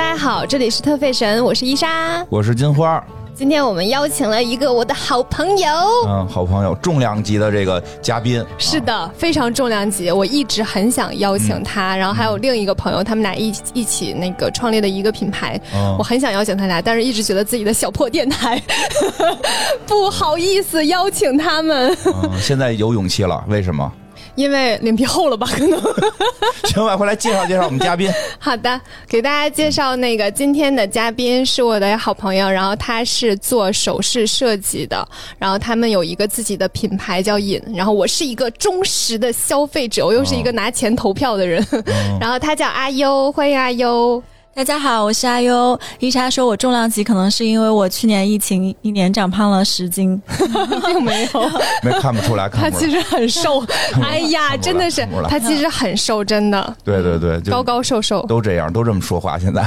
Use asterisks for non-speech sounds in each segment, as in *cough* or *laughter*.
大家好，这里是特费神，我是伊莎。我是金花，今天我们邀请了一个我的好朋友，嗯，好朋友，重量级的这个嘉宾，是的，非常重量级，我一直很想邀请他。然后还有另一个朋友，他们俩一一起那个创立的一个品牌，嗯。我很想邀请他俩，但是一直觉得自己的小破电台。*laughs* 不好意思邀请他们，嗯，现在有勇气了，为什么？因为脸皮厚了吧？可能。*laughs* 行，我回来介绍介绍我们嘉宾，*laughs* 好的，给大家介绍那个今天的嘉宾是我的好朋友，然后他是做首饰设计的，然后他们有一个自己的品牌叫隐，然后我是一个忠实的消费者，我又是一个拿钱投票的人，*laughs* 然后他叫阿优，欢迎阿优。大家好，我是阿优。伊莎说我重量级，可能是因为我去年疫情一年长胖了十斤。并 *laughs* 没有，没看不出来，看不出来，他其实很瘦，哎呀，真的是他其实很瘦，真的对对对，就高高瘦瘦，都这样，都这么说话。现在，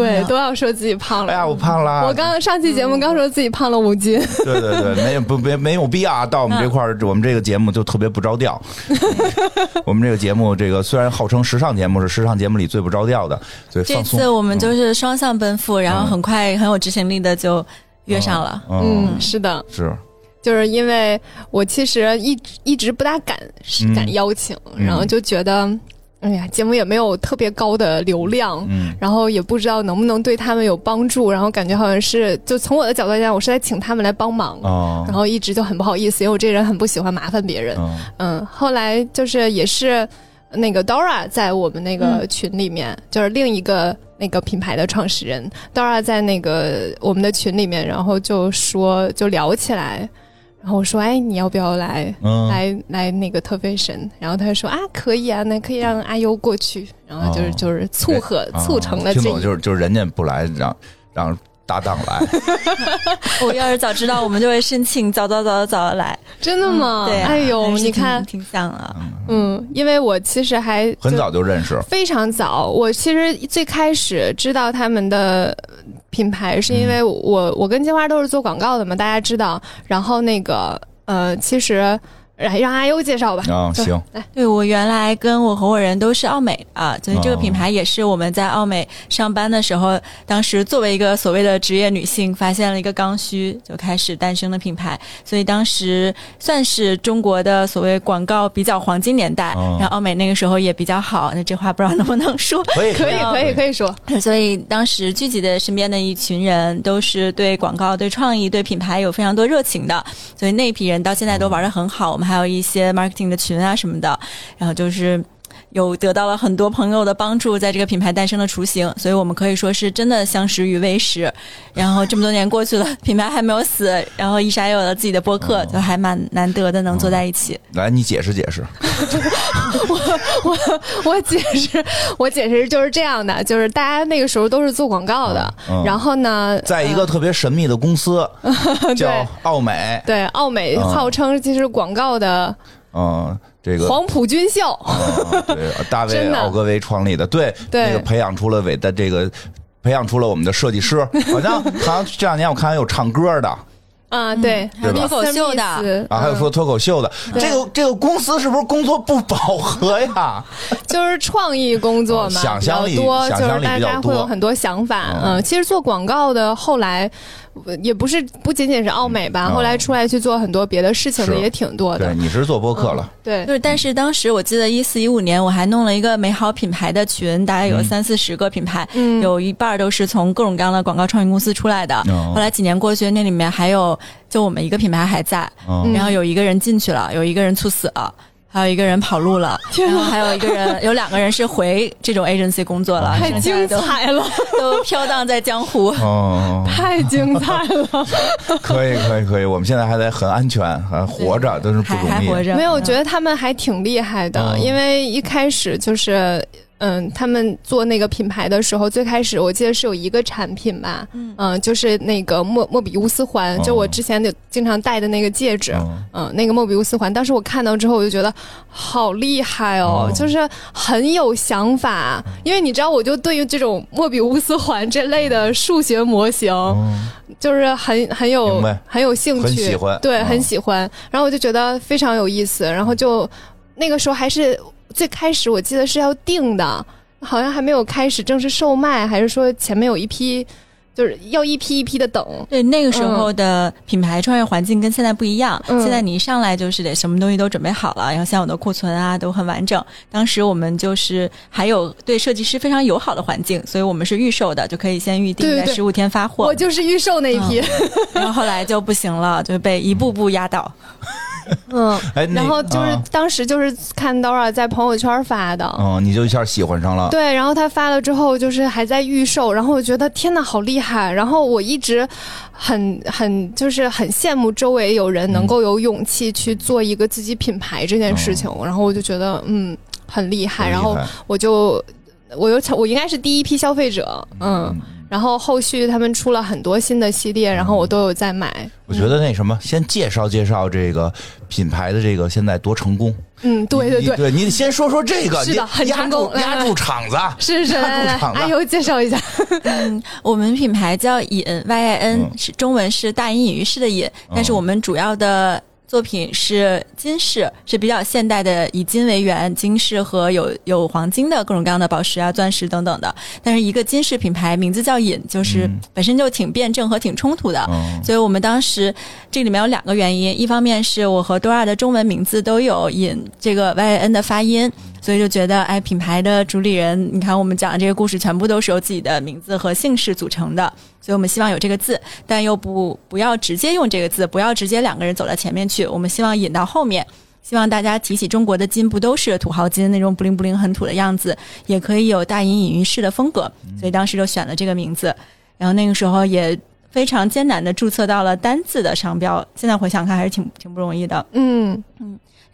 对，都要说自己胖了。哎呀，我胖了，我刚上期节目刚说自己胖了五斤，对对对，没有不没没有必要啊。到我们这块儿，我们这个节目就特别不着调。*laughs* 我们这个节目，这个虽然号称时尚节目，是时尚节目里最不着调的，所以这放松。次我们就是双向奔赴，然后很快很有执行力的就约上了。嗯，嗯，是的。是，就是因为我其实一直一直不大敢嗯敢邀请，嗯然后就觉得，哎呀，节目也没有特别高的流量，嗯。然后也不知道能不能对他们有帮助，然后感觉好像是就从我的角度来讲，我是在请他们来帮忙，哦。然后一直就很不好意思，因为我这人很不喜欢麻烦别人，嗯嗯，后来就是也是那个 Dora 在我们那个群里面，就是另一个那个品牌的创始人 Dora 在那个我们的群里面，然后就说就聊起来，然后我说哎你要不要来、嗯，来来那个特费神？然后他就说啊可以啊，那可以让阿优过去，然后就是、哦就是促合、啊促成了听懂就是就是人家不来，让让搭档来。*laughs* 我要是早知道，我们就会申请早早早早早来。真的吗？对啊、哎呦你看挺像啊。嗯，因为我其实还很早就认识，非常早，我其实最开始知道他们的品牌，是因为我、我跟金花都是做广告的嘛，大家知道。然后那个呃，其实来让阿优介绍吧。啊，对行，对我原来跟我合伙人都是奥美啊，所以这个哦品牌也是我们在奥美上班的时候，当时作为一个所谓的职业女性，发现了一个刚需，就开始诞生的品牌。所以当时算是中国的所谓广告比较黄金年代，哦然后奥美那个时候也比较好。那这话不知道能不能说？可以可以，可以，可以说，所以当时聚集的身边的一群人都是对广告、对创意、对品牌有非常多热情的，所以那一批人到现在都玩的很好。我们还有一些 marketing 的群啊什么的，然后就是。有得到了很多朋友的帮助，在这个品牌诞生的雏形，所以我们可以说是真的相识于微时。然后这么多年过去了，品牌还没有死，然后伊莎也有了自己的播客，就还蛮难得的能坐在一起。来，你解释解释。*laughs* 我我我解释，我解释就是这样的，就是大家那个时候都是做广告的，嗯然后呢，在一个特别神秘的公司，*laughs* 叫奥美，对奥美嗯号称其实广告的嗯，这个黄埔军校，嗯对大卫 *laughs* 奥格威创立的，对，对。那个培养出了伟大这个。培养出了我们的设计师，*laughs* 好像好像这两年我看还有唱歌的。啊，对，还有脱口秀的。啊，还有说脱口秀的。这个这个公司是不是工作不饱和呀？*laughs* 就是创意工作嘛，哦想象力比较多，想象力就是大家会有很多想法。嗯嗯，其实做广告的后来呃也不是不仅仅是奥美吧，嗯后来出来去做很多别的事情的也挺多的对，的。你是做播客了，对就，是，但是当时我记得一四一五年，我还弄了一个美好品牌的群，大概有嗯三四十个品牌，嗯有一半儿都是从各种各样的广告创意公司出来的。哦后来几年过去，那里面还有就我们一个品牌还在，嗯然后有一个人进去了，有一个人猝死了。还有一个人跑路了，然后还有一个人，有两个人是回这种 agency 工作了，太精剩下的都彩了，*laughs* 都飘荡在江湖。哦，太精彩了！*laughs* 可以可以可以，我们现在还在很安全，还活着，都是不还容易。还活着，没有，我觉得他们还挺厉害的，嗯因为一开始就是。嗯，他们做那个品牌的时候，最开始我记得是有一个产品吧，嗯。就是那个莫莫比乌斯环，哦就我之前就经常戴的那个戒指，嗯嗯，那个莫比乌斯环，当时我看到之后，我就觉得好厉害哦，哦。就是很有想法。因为你知道，我就对于这种莫比乌斯环这类的数学模型，嗯就是很很有很有兴趣，很喜欢。对，嗯很喜欢。然后我就觉得非常有意思，然后就那个时候还是最开始，我记得是要定的。好像还没有开始正式售卖，还是说前面有一批，就是要一批一批的等。对，那个时候的品牌创业环境跟现在不一样。嗯现在你一上来就是得什么东西都准备好了，然后像我的库存啊都很完整。当时我们就是还有对设计师非常友好的环境，所以我们是预售的，就可以先预定，在十五天发货。我就是预售那一批，然后后来就不行了，就被一步步压倒。*laughs* 嗯，哎，然后就是啊当时就是看 Dora 在朋友圈发的，嗯，你就一下喜欢上了。对，然后他发了之后，就是还在预售，然后我觉得天呐，好厉害！然后我一直很很就是很羡慕周围有人能够有勇气去做一个自己品牌这件事情，然后我就觉得嗯很厉害，然后我就我又我应该是第一批消费者，嗯，然后后续他们出了很多新的系列，然后我都有在买，我觉得那什么，先介绍介绍这个品牌的这个现在多成功。嗯，对对对。你对，你得先说说这个，你是的很成功压住场子。是是，压来来来住场子阿尤介绍一下。嗯我们品牌叫隐 Y I N，、嗯是中文是大隐隐于市的隐，但是我们主要的作品是金饰，是比较现代的，以金为元，金饰和有有黄金的各种各样的宝石啊、钻石等等的。但是一个金饰品牌名字叫隐，就是本身就挺辩证和挺冲突的。嗯所以我们当时这里面有两个原因，一方面是我和 Dora 的中文名字都有隐这个 Y N 的发音，所以就觉得哎，品牌的主理人，你看我们讲的这个故事全部都是由自己的名字和姓氏组成的，所以我们希望有这个字，但又不不要直接用这个字，不要直接两个人走到前面去，我们希望引到后面。希望大家提起中国的金，不都是土豪金那种不灵不灵很土的样子，也可以有大隐隐于市的风格，所以当时就选了这个名字。然后那个时候也非常艰难的注册到了单字的商标，现在回想看还是挺挺不容易的。嗯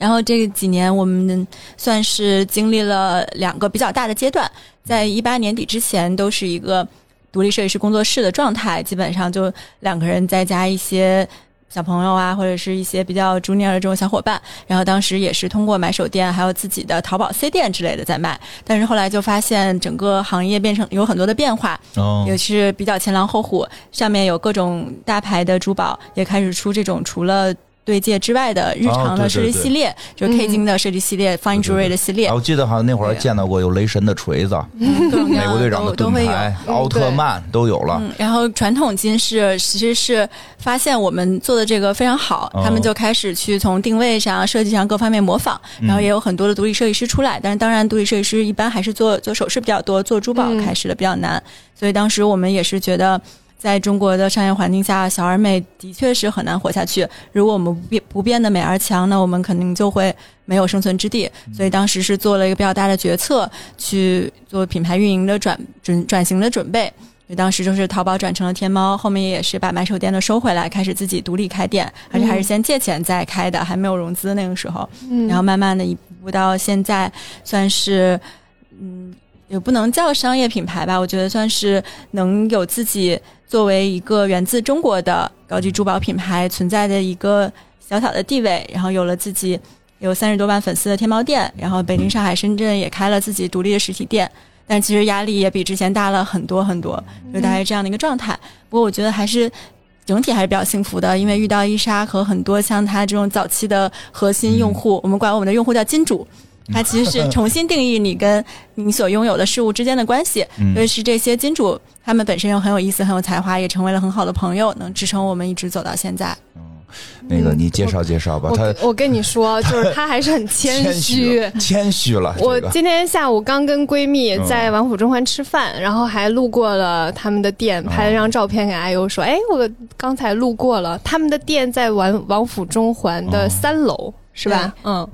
然后这几年我们算是经历了两个比较大的阶段，在一八年底之前都是一个独立设计师工作室的状态，基本上就两个人再加一些。小朋友啊，或者是一些比较 junior 的这种小伙伴，然后当时也是通过买手店，还有自己的淘宝 C 店之类的在卖，但是后来就发现整个行业变成有很多的变化，哦也是比较前狼后虎，上面有各种大牌的珠宝，也开始出这种除了对戒之外的日常的设计系列，就是 K 金的设计系列、Fine Jewelry 的系列啊，，我记得好像那会儿见到过有雷神的锤子，*laughs* 美国队长的盾都都会有。牌、嗯奥特曼都有了。嗯，然后传统金饰其实是发现我们做的这个非常好，哦他们就开始去从定位上、设计上各方面模仿，嗯然后也有很多的独立设计师出来。但是当然，独立设计师一般还是做做首饰比较多，做珠宝嗯开始的比较难。所以当时我们也是觉得。在中国的商业环境下，小而美的确是很难活下去。如果我们不变不变的美而强，那我们肯定就会没有生存之地。所以当时是做了一个比较大的决策，去做品牌运营的转转转型的准备。所以当时就是淘宝转成了天猫，后面也是把买手店的收回来，开始自己独立开店，而且还是先借钱再开的，还没有融资那个时候。嗯，然后慢慢的一步到现在，算是嗯，也不能叫商业品牌吧，我觉得算是能有自己作为一个源自中国的高级珠宝品牌存在的一个小小的地位，然后有了自己有三十多万粉丝的天猫店，然后北京、上海、深圳也开了自己独立的实体店。但其实压力也比之前大了很多很多，就大概这样的一个状态。不过我觉得还是整体还是比较幸福的，因为遇到伊莎和很多像他这种早期的核心用户，我们管我们的用户叫金主。它其实是 *laughs* 重新定义你跟你所拥有的事物之间的关系，嗯尤其是这些金主，他们本身又很有意思、很有才华，也成为了很好的朋友，能支撑我们一直走到现在。那个你介绍介绍吧，他我我跟你说，就是他还是很谦虚。谦虚了。这个我今天下午刚跟闺蜜嗯在王府中环吃饭，然后还路过了他们的店，拍了张照片给阿优说：“哎，我刚才路过了他们的店，在王王府中环的哦三楼，是吧？嗯。”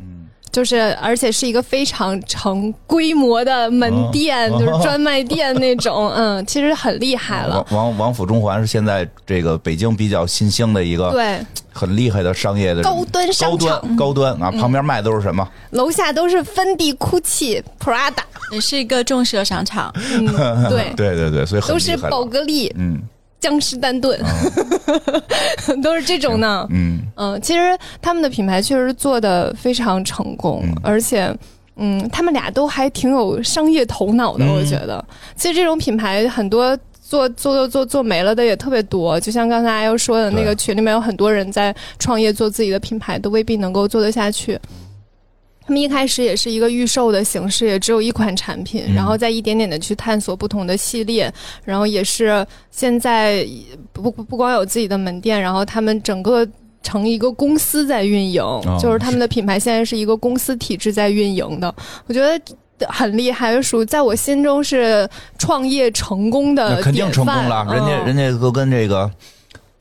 就是，而且是一个非常成规模的门店，哦就是专卖店那种，*laughs* 嗯，其实很厉害了。王王王府中环是现在这个北京比较新兴的一个对，很厉害的商业的高端商高场，端高端啊，旁边卖都是什么？楼下都是芬迪、GUCCI、Prada，也是一个重奢商场，嗯，对，*laughs* 对对对，所以很都是宝格丽、嗯江诗丹顿，*laughs* 都是这种呢。嗯嗯，其实他们的品牌确实做的非常成功，嗯而且。嗯，他们俩都还挺有商业头脑的，嗯我觉得。其实这种品牌很多做做做做做没了的也特别多，就像刚才阿优说的那个群里面有很多人在创业做自己的品牌，都未必能够做得下去。他们一开始也是一个预售的形式，也只有一款产品，嗯然后再一点点的去探索不同的系列，然后也是现在不不不光有自己的门店，然后他们整个。成一个公司在运营，哦就是他们的品牌现在是一个公司体制在运营的，我觉得很厉害，属在我心中是创业成功的 *laughs* 那肯定成功了，人家嗯人家都跟这个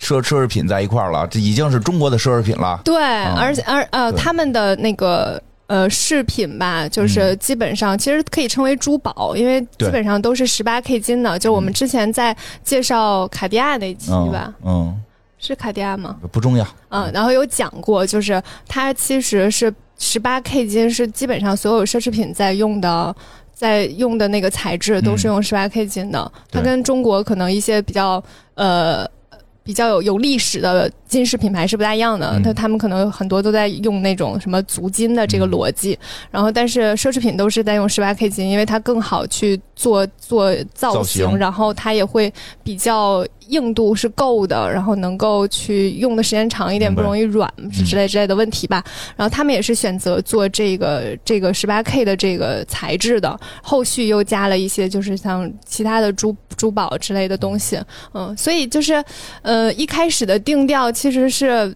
奢奢侈品在一块儿了，这已经是中国的奢侈品了。对，而且而呃，他们的那个。呃，饰品吧，就是基本上、其实可以称为珠宝，因为基本上都是十八 K 金的。就我们之前在介绍卡地亚那期嗯吧，嗯，是卡地亚吗？不重要。嗯，然后有讲过，就是它其实是十八 K 金，是基本上所有奢侈品在用的。在用的那个材质都是用十八 K 金的，它跟中国可能一些比较呃比较有有历史的金饰品牌是不大一样的，嗯。它、他们可能很多都在用那种什么足金的这个逻辑，然后但是奢侈品都是在用十八 K 金，因为它更好去做做造造型。然后它也会比较硬度是够的，然后能够去用的时间长一点，不容易软之类之类的问题吧。然后他们也是选择做这个这个十八 K 的这个材质的，后续又加了一些就是像其他的珠珠宝之类的东西，嗯，所以就是呃一开始的定调其实是。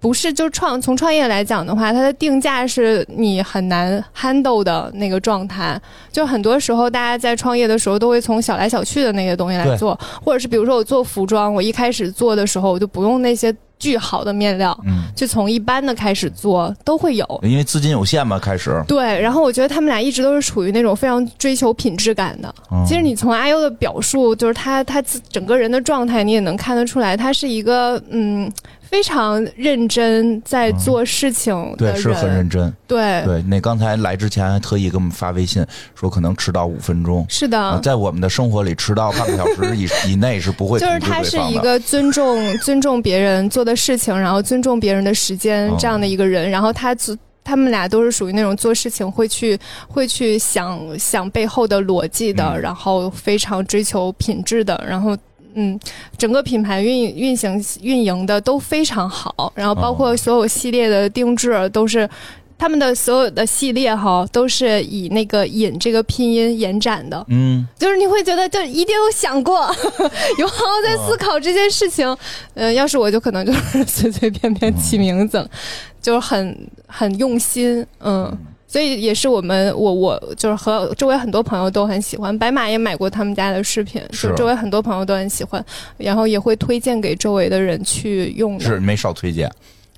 不是，就创从创业来讲的话，它的定价是你很难 handle 的那个状态。就很多时候，大家在创业的时候都会从小来小去的那些东西来做，或者是比如说我做服装，我一开始做的时候我就不用那些巨好的面料，嗯，就从一般的开始做都会有。因为资金有限嘛，开始。对，然后我觉得他们俩一直都是处于那种非常追求品质感的。嗯其实你从阿优的表述，就是他他自整个人的状态，你也能看得出来，他是一个嗯非常认真在做事情的人。对是很认真。对对，那刚才来之前还特意给我们发微信说可能迟到五分钟。是的。啊在我们的生活里，迟到半个小时 *laughs* 以以内是不会就是他是一。个尊重尊重别人做的事情，然后尊重别人的时间哦这样的一个人。然后他做他们俩都是属于那种做事情会去会去想想背后的逻辑的，嗯然后非常追求品质的，然后。嗯，整个品牌运运行运营的都非常好，然后包括哦所有系列的定制都是。他们的所有的系列哈，都是以那个“引”这个拼音延展的，嗯，*laughs* 就是你会觉得，就一定有想过，*laughs* 有好好在思考这件事情。呃，要是我就可能就是 *laughs* 随随便便起名字了，就是很很用心，嗯。所以也是我们我我就是和周围很多朋友都很喜欢，白马也买过他们家的饰品，是就周围很多朋友都很喜欢，然后也会推荐给周围的人去用的。是没少推荐。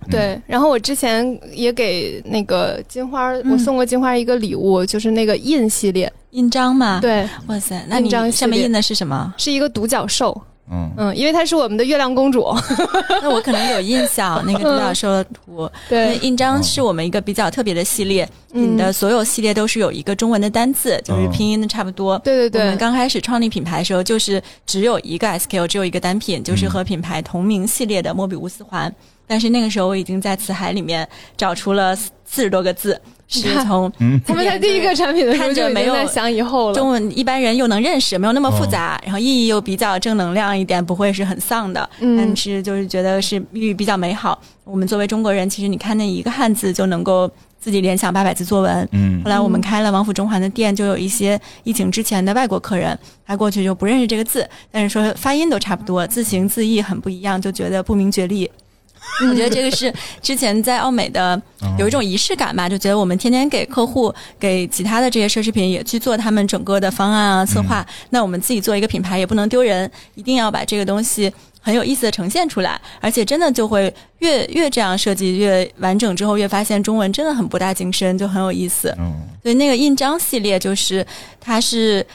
对，然后我之前也给那个金花，我送过金花一个礼物，就是那个印系列，印章嘛，，对，哇塞，那印章系列你上面印的是什么？是一个独角兽。嗯，嗯，因为她是我们的月亮公主。*laughs* 那我可能有印象，那个独角兽的图。因为对，印章是我们一个比较特别的系列，嗯你的所有系列都是有一个中文的单字，就是拼音的差不多。对对对，我们刚开始创立品牌的时候，就是只有一个 SKU，只有一个单品，就是和品牌同名系列的莫比乌斯环。但是那个时候我已经在辞海里面找出了四十多个字，是从他们在第一个产品的时候就看着没有在想以后了。中文一般人又能认识，没有那么复杂，哦然后意义又比较正能量一点，不会是很丧的。嗯但是就是觉得是寓意比较美好。我们作为中国人，其实你看那一个汉字就能够自己联想八百字作文。嗯后来我们开了王府中环的店，就有一些疫情之前的外国客人，他过去就不认识这个字，但是说发音都差不多，字形字义很不一样，就觉得不明觉厉。*laughs* 我觉得这个是之前在奥美的有一种仪式感吧，就觉得我们天天给客户、给其他的这些奢侈品也去做他们整个的方案啊、策划，那我们自己做一个品牌也不能丢人，一定要把这个东西很有意思的呈现出来，而且真的就会越越这样设计越完整之后，越发现中文真的很博大精深，就很有意思。嗯所以那个印章系列就是它是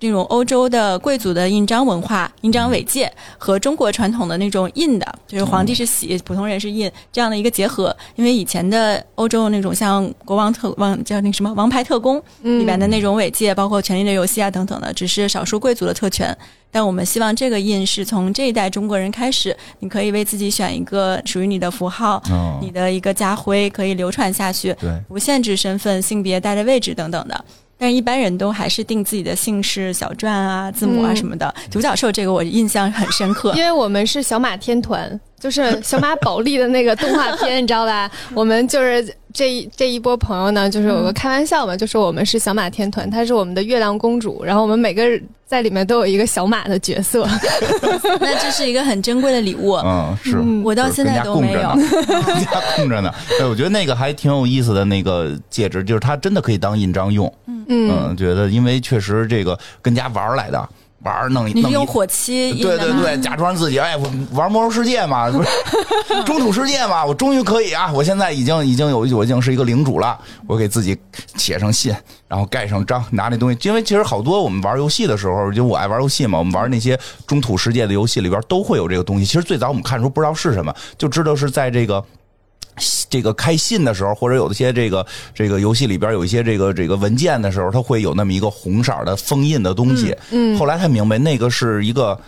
这种欧洲的贵族的印章文化、印章尾戒和中国传统的那种印的，就是皇帝是玺，普通人是印这样的一个结合。因为以前的欧洲那种像国王特王叫那什么王牌特工里边的那种尾戒，包括权力的游戏啊等等的，只是少数贵族的特权。但我们希望这个印是从这一代中国人开始，你可以为自己选一个属于你的符号，哦你的一个家徽可以流传下去，对，不限制身份、性别、待的位置等等的。但是一般人都还是定自己的姓氏、小篆啊、字母啊嗯。什么的。独角兽这个我印象很深刻。因，为我们是小马天团，就是小马宝莉的那个动画片，你知道吧？*laughs* 我们就是这一这一波朋友呢，就是有个开玩笑嘛，就说我们是小马天团，她是我们的月亮公主，然后我们每个人在里面都有一个小马的角色。*laughs* 那这是一个很珍贵的礼物。嗯，是。嗯我到现在都没有。*laughs* 跟家供着呢，哎，我觉得那个还挺有意思的那个戒指，就是它真的可以当印章用。嗯嗯，觉得因为确实这个跟家玩儿来的，玩儿弄弄一你用火漆？对对对，假装自己哎，我玩魔兽世界嘛，不是 *laughs* 中土世界嘛，我终于可以啊！我现在已经已经有我已经是一个领主了，我给自己写上信，然后盖上章，拿那东西。因为其实好多我们玩游戏的时候，就我爱玩游戏嘛，我们玩那些中土世界的游戏里边都会有这个东西。其实最早我们看的时候不知道是什么，就知道是在这个。这个开信的时候，或者有一些这个这个游戏里边有一些这个这个文件的时候，它会有那么一个红色的封印的东西。嗯后来才明白，那个是一个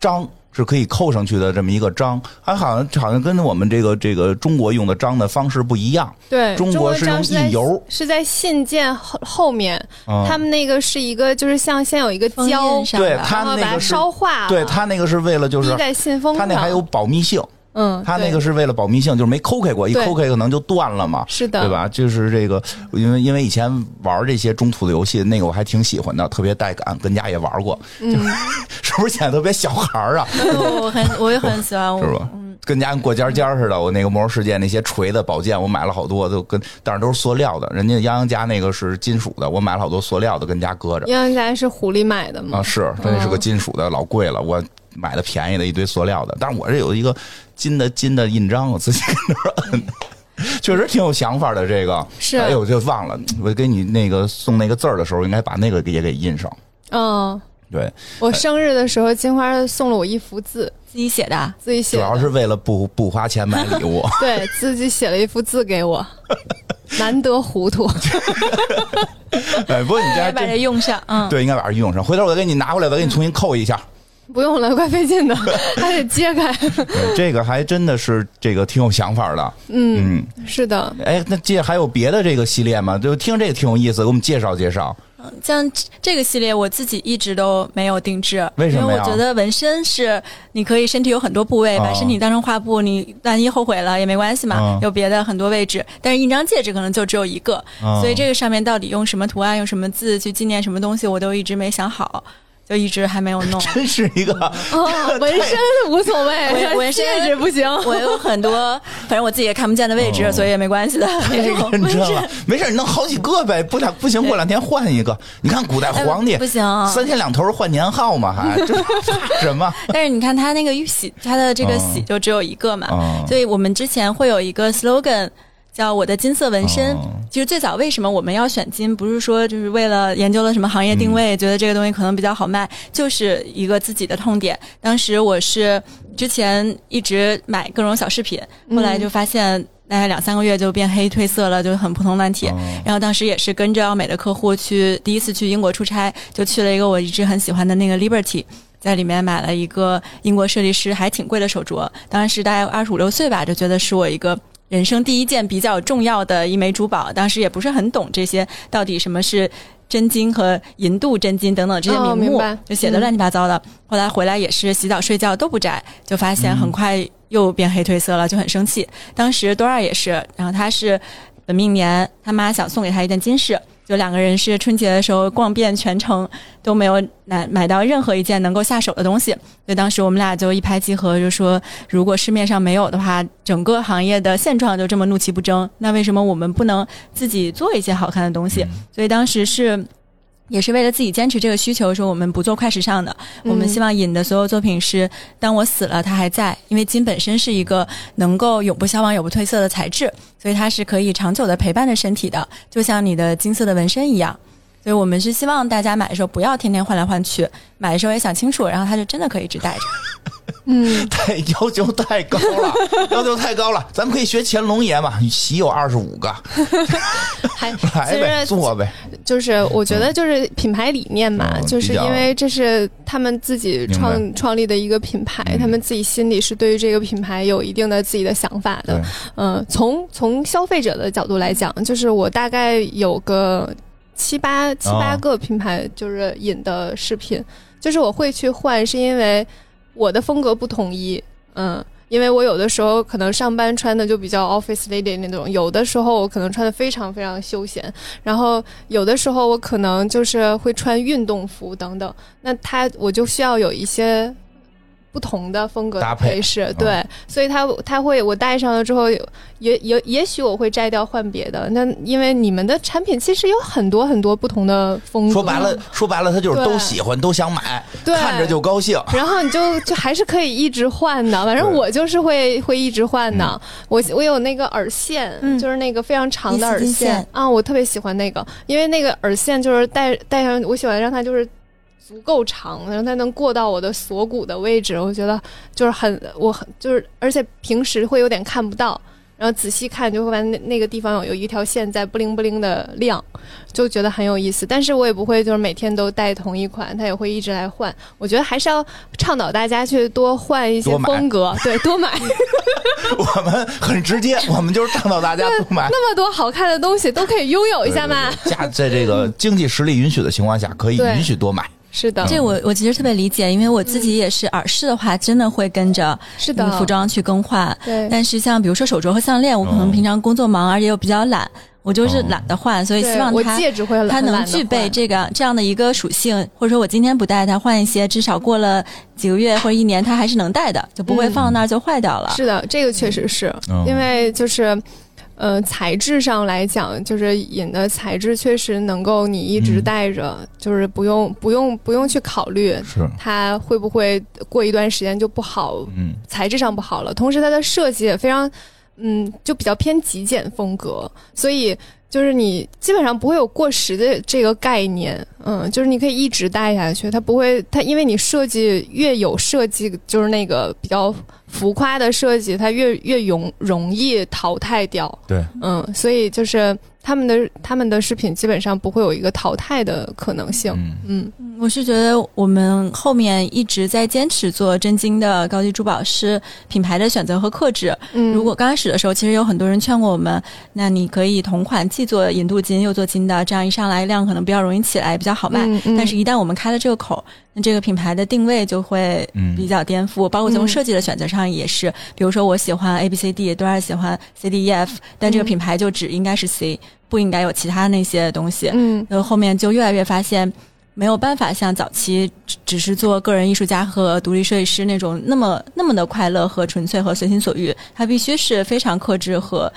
章，是可以扣上去的这么一个章。还好像好像跟我们这个这个中国用的章的方式不一样。对，中国是用印油。是在信件后后面，嗯。他们那个是一个就是像先有一个胶对它那个烧化，对他那个是为了就是滴在信封上，他那还有保密性，嗯，他那个是为了保密性，就是没抠开过，一抠开可能就断了嘛。是的，对？吧？就是这个，因为因为以前玩这些中土的游戏，那个我还挺喜欢的，特别带感，跟家也玩过，嗯，*laughs* 是不是显得特别小孩儿啊？*laughs* 我很我也很喜欢，是吧？跟家过尖尖似的，我那个魔兽世界那些锤子、宝剑，我买了好多，都跟但是都是塑料的。人家泱泱家那个是金属的，我买了好多塑料的，跟家搁着。泱泱家是狐狸买的吗？啊，是，它那是个金属的，老贵了。我买的便宜的一堆塑料的，但是我这有一个金的金的印章，我自己跟那儿摁。确实挺有想法的，这个是哎呦，我就忘了，我给你那个送那个字儿的时候，应该把那个也给印上。嗯，对，我生日的时候，金花送了我一幅字，自己写的啊。自己写的，主要是为了不不花钱买礼物。*laughs* *laughs* 对自己写了一幅字给我，*laughs* 难得糊涂。哎，不过你这还把这用上，嗯，对，应该把这用上。回头我再给你拿回来，我再给你重新扣一下。不用了，怪费劲的，*laughs* 还得揭开。对这个还真的是这个挺有想法的。嗯，嗯，是的，哎，那这还有别的这个系列吗？就听这个挺有意思，给我们介绍介绍。像这个系列，我自己一直都没有定制，为什么呀因为我觉得纹身是你可以身体有很多部位，哦把身体当成画布，你万一后悔了也没关系嘛，嗯有别的很多位置。但是印章戒指可能就只有一个，嗯所以这个上面到底用什么图案、用什么字去纪念什么东西，我都一直没想好，就一直还没有弄。*laughs* 真是一个哦，纹身无所谓，纹纹身戒指不行。*laughs* 我有很多，反正我自己也看不见的位置，哦所以也没关系的那种。认真了，没事，你弄好几个呗，不两不行，过两天换一个。你看古代皇帝哎不行三天两头换年号嘛，*laughs* 还这怕什么？但是你看他那个玉玺，他的这个哦玺就只有一个嘛，哦所以我们之前会有一个 slogan。叫我的金色纹身，哦其实最早为什么我们要选金，不是说就是为了研究了什么行业定嗯位，觉得这个东西可能比较好卖，就是一个自己的痛点。当时我是之前一直买各种小饰品，后来就发现大概两三个月就变黑褪色了，就很普通烂铁。哦然后当时也是跟着奥美的客户去第一次去英国出差，就去了一个我一直很喜欢的那个 Liberty。在里面买了一个英国设计师还挺贵的手镯，当时大概二十五六岁吧，就觉得是我一个人生第一件比较重要的一枚珠宝。当时也不是很懂这些到底什么是真金和银镀真金等等这些哦名目，就写的乱七八糟的。后来回来也是洗澡睡觉都不摘，就发现很快又变黑褪色了，就很生气。当时多尔也是，然后他是本命年，他妈想送给他一件金饰。就两个人是春节的时候逛遍全城，都没有买买到任何一件能够下手的东西。所以当时我们俩就一拍即合，就说如果市面上没有的话，整个行业的现状就这么怒其不争，那为什么我们不能自己做一些好看的东西？所以当时是。也是为了自己坚持这个需求，说我们不做快时尚的，我们希望引的所有作品是，当我死了它还在，因为金本身是一个能够永不消亡、永不褪色的材质，所以它是可以长久的陪伴着身体的，就像你的金色的纹身一样。所以我们是希望大家买的时候不要天天换来换去，买的时候也想清楚，然后它就真的可以一直戴着。*laughs* 嗯，太要求太高了，*laughs* 要求太高了。咱们可以学乾隆爷嘛，喜有二十五个，*laughs* 还来呗，做呗。就是我觉得就是品牌理念嘛，嗯就是因为这是他们自己创创立的一个品牌，嗯他们自己心里是对于这个品牌有一定的自己的想法的对。嗯，从从消费者的角度来讲，就是我大概有个。七八七八哦个品牌就是引的饰品，就是我会去换，是因为我的风格不统一，嗯。因为我有的时候可能上班穿的就比较 office lady 那种，有的时候我可能穿的非常非常休闲，然后有的时候我可能就是会穿运动服等等，那它我就需要有一些不同的风格的搭配。配饰，嗯。对，所以它它会我戴上了之后，也也也许我会摘掉换别的，那因为你们的产品其实有很多很多不同的风格，说白了，说白了，他就是都喜欢，都想买，对。看着就高兴。然后你就就还是可以一直换的，反正我就是会会一直换的。我我有那个耳线，嗯。就是那个非常长的耳线。啊，我特别喜欢那个，因为那个耳线就是戴戴上，我喜欢让它就是。足够长，然后它能过到我的锁骨的位置，我觉得就是很，我很就是，而且平时会有点看不到，然后仔细看就会发现那那个地方有有一条线在不灵不灵的亮，就觉得很有意思。但是我也不会就是每天都戴同一款，它也会一直来换。我觉得还是要倡导大家去多换一些风格，对，多买 *laughs* 我们很直接，我们就是倡导大家多买。*laughs* 那么多好看的东西都可以拥有一下嘛。对对对加在这个经济实力允许的情况下，可以允许多买。是的，这我我其实特别理解，因为我自己也是耳饰的话，真的会跟着是的服装去更换。对但是像比如说手镯和项链，我可哦能平常工作忙，而且又比较懒，我就是哦懒得换，所以希望它戒指会它能具备这个这样的一个属性，或者说我今天不戴它，换一些，至少过了几个月或者一年，它还是能戴的，就不会嗯放那儿就坏掉了。是的，这个确实是、嗯因为就是。呃，材质上来讲，就是饮的材质确实能够你一直嗯带着，就是不用不用不用去考虑，它会不会过一段时间就不好，嗯，材质上不好了。同时，它的设计也非常，嗯，就比较偏极简风格，所以就是你基本上不会有过时的这个概念，嗯，就是你可以一直戴下去，它不会，它因为你设计越有设计，就是那个比较浮夸的设计，它越越容容易淘汰掉，对，嗯，所以就是他们的他们的饰品基本上不会有一个淘汰的可能性，嗯，嗯。我是觉得我们后面一直在坚持做真金的高级珠宝师品牌的选择和克制。嗯，如果刚开始的时候，其实有很多人劝过我们，那你可以同款既做银镀金又做金的，这样一上来量可能比较容易起来，比较好卖。嗯嗯。但是，一旦我们开了这个口，那这个品牌的定位就会嗯比较颠覆，包括从嗯设计的选择上也是。比如说，我喜欢 A B C D，多少喜欢 C D E F，但这个嗯品牌就只应该是 C，不应该有其他那些东西。嗯然后后面就越来越发现，没有办法像早期只只是做个人艺术家和独立设计师那种那么那么的快乐和纯粹和随心所欲，它必须是非常克制和。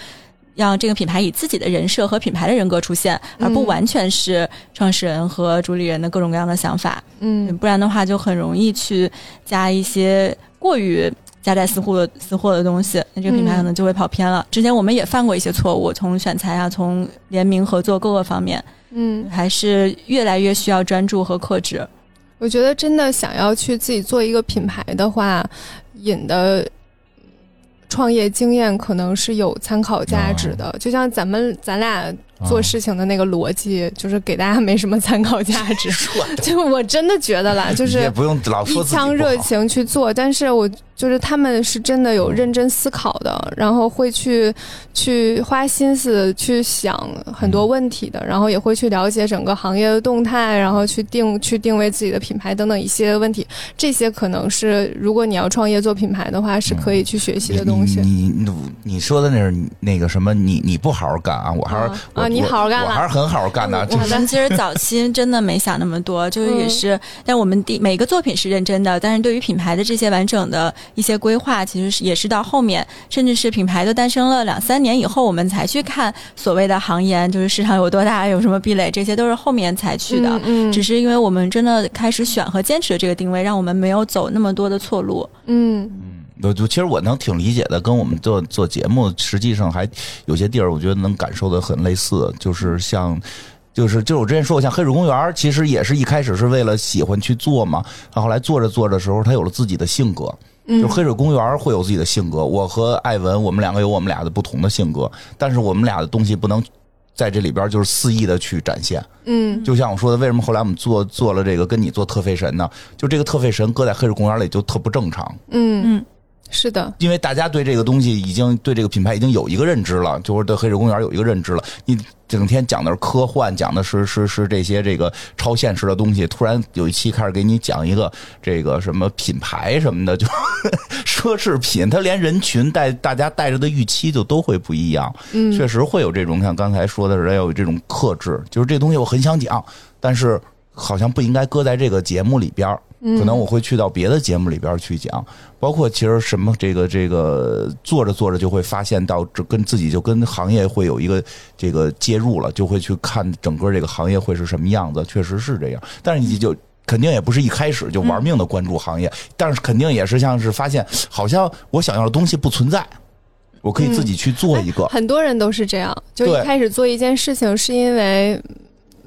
让这个品牌以自己的人设和品牌的人格出现，而不嗯完全是创始人和主理人的各种各样的想法。嗯不然的话，就很容易去加一些过于夹带私货的私货的东西，那这个品牌可能就会跑偏了。之前我们也犯过一些错误，从选材啊，从联名合作各个方面，嗯，还是越来越需要专注和克制。我觉得真的想要去自己做一个品牌的话，引的创业经验可能是有参考价值的。哦就像咱们咱俩做事情的那个逻辑，就是给大家没什么参考价值。*laughs* *laughs* 就我真的觉得啦，*laughs* 就是也不用老一说自己不腔热。情去做，但是我就是他们是真的有认真思考的，然后会去去花心思去想很多问题的，然后也会去了解整个行业的动态，然后去定去定位自己的品牌等等一些问题。这些可能是如果你要创业做品牌的话，是可以去学习的东西。你你你你说的那是那个什么？你你不好好干啊！我还是啊我啊你好好干了我还是很好好干的。我们其实早期真的没想那么多，就是也是，但我们第每个作品是认真的，但是对于品牌的这些完整的一些规划，其实是也是到后面，甚至是品牌都诞生了两三年以后，我们才去看所谓的行研，就是市场有多大，有什么壁垒，这些都是后面才去的。嗯只是因为我们真的开始选和坚持的这个定位，让我们没有走那么多的错路。嗯我就其实我能挺理解的，跟我们做做节目，实际上还有些地儿，我觉得能感受的很类似，就是像。就是就是我之前说过，像黑水公园，其实也是一开始是为了喜欢去做嘛，然后后来做着做着的时候，他有了自己的性格。嗯就黑水公园会有自己的性格，我和艾文，我们两个有我们俩的不同的性格，但是我们俩的东西不能在这里边就是肆意的去展现。嗯就像我说的，为什么后来我们做做了这个跟你做特费神呢？就这个特费神搁在黑水公园里就特不正常。嗯嗯，是的，因为大家对这个东西已经对这个品牌已经有一个认知了，就是对黑水公园有一个认知了。你整天讲的是科幻，讲的是是是这些这个超现实的东西，突然有一期开始给你讲一个这个什么品牌什么的，就 *laughs* 奢侈品，它连人群带大家带着的预期就都会不一样。嗯，确实会有这种像刚才说的人要有这种克制，就是这东西我很想讲，但是好像不应该搁在这个节目里边儿可能我会去到别的节目里边去讲。包括其实什么这个这个做着做着就会发现到这跟自己就跟行业会有一个这个介入了，就会去看整个这个行业会是什么样子，确实是这样。但是你就肯定也不是一开始就玩命的关注行业，但是肯定也是像是发现好像我想要的东西不存在，我可以自己去做一个。很多人都是这样，就一开始做一件事情是因为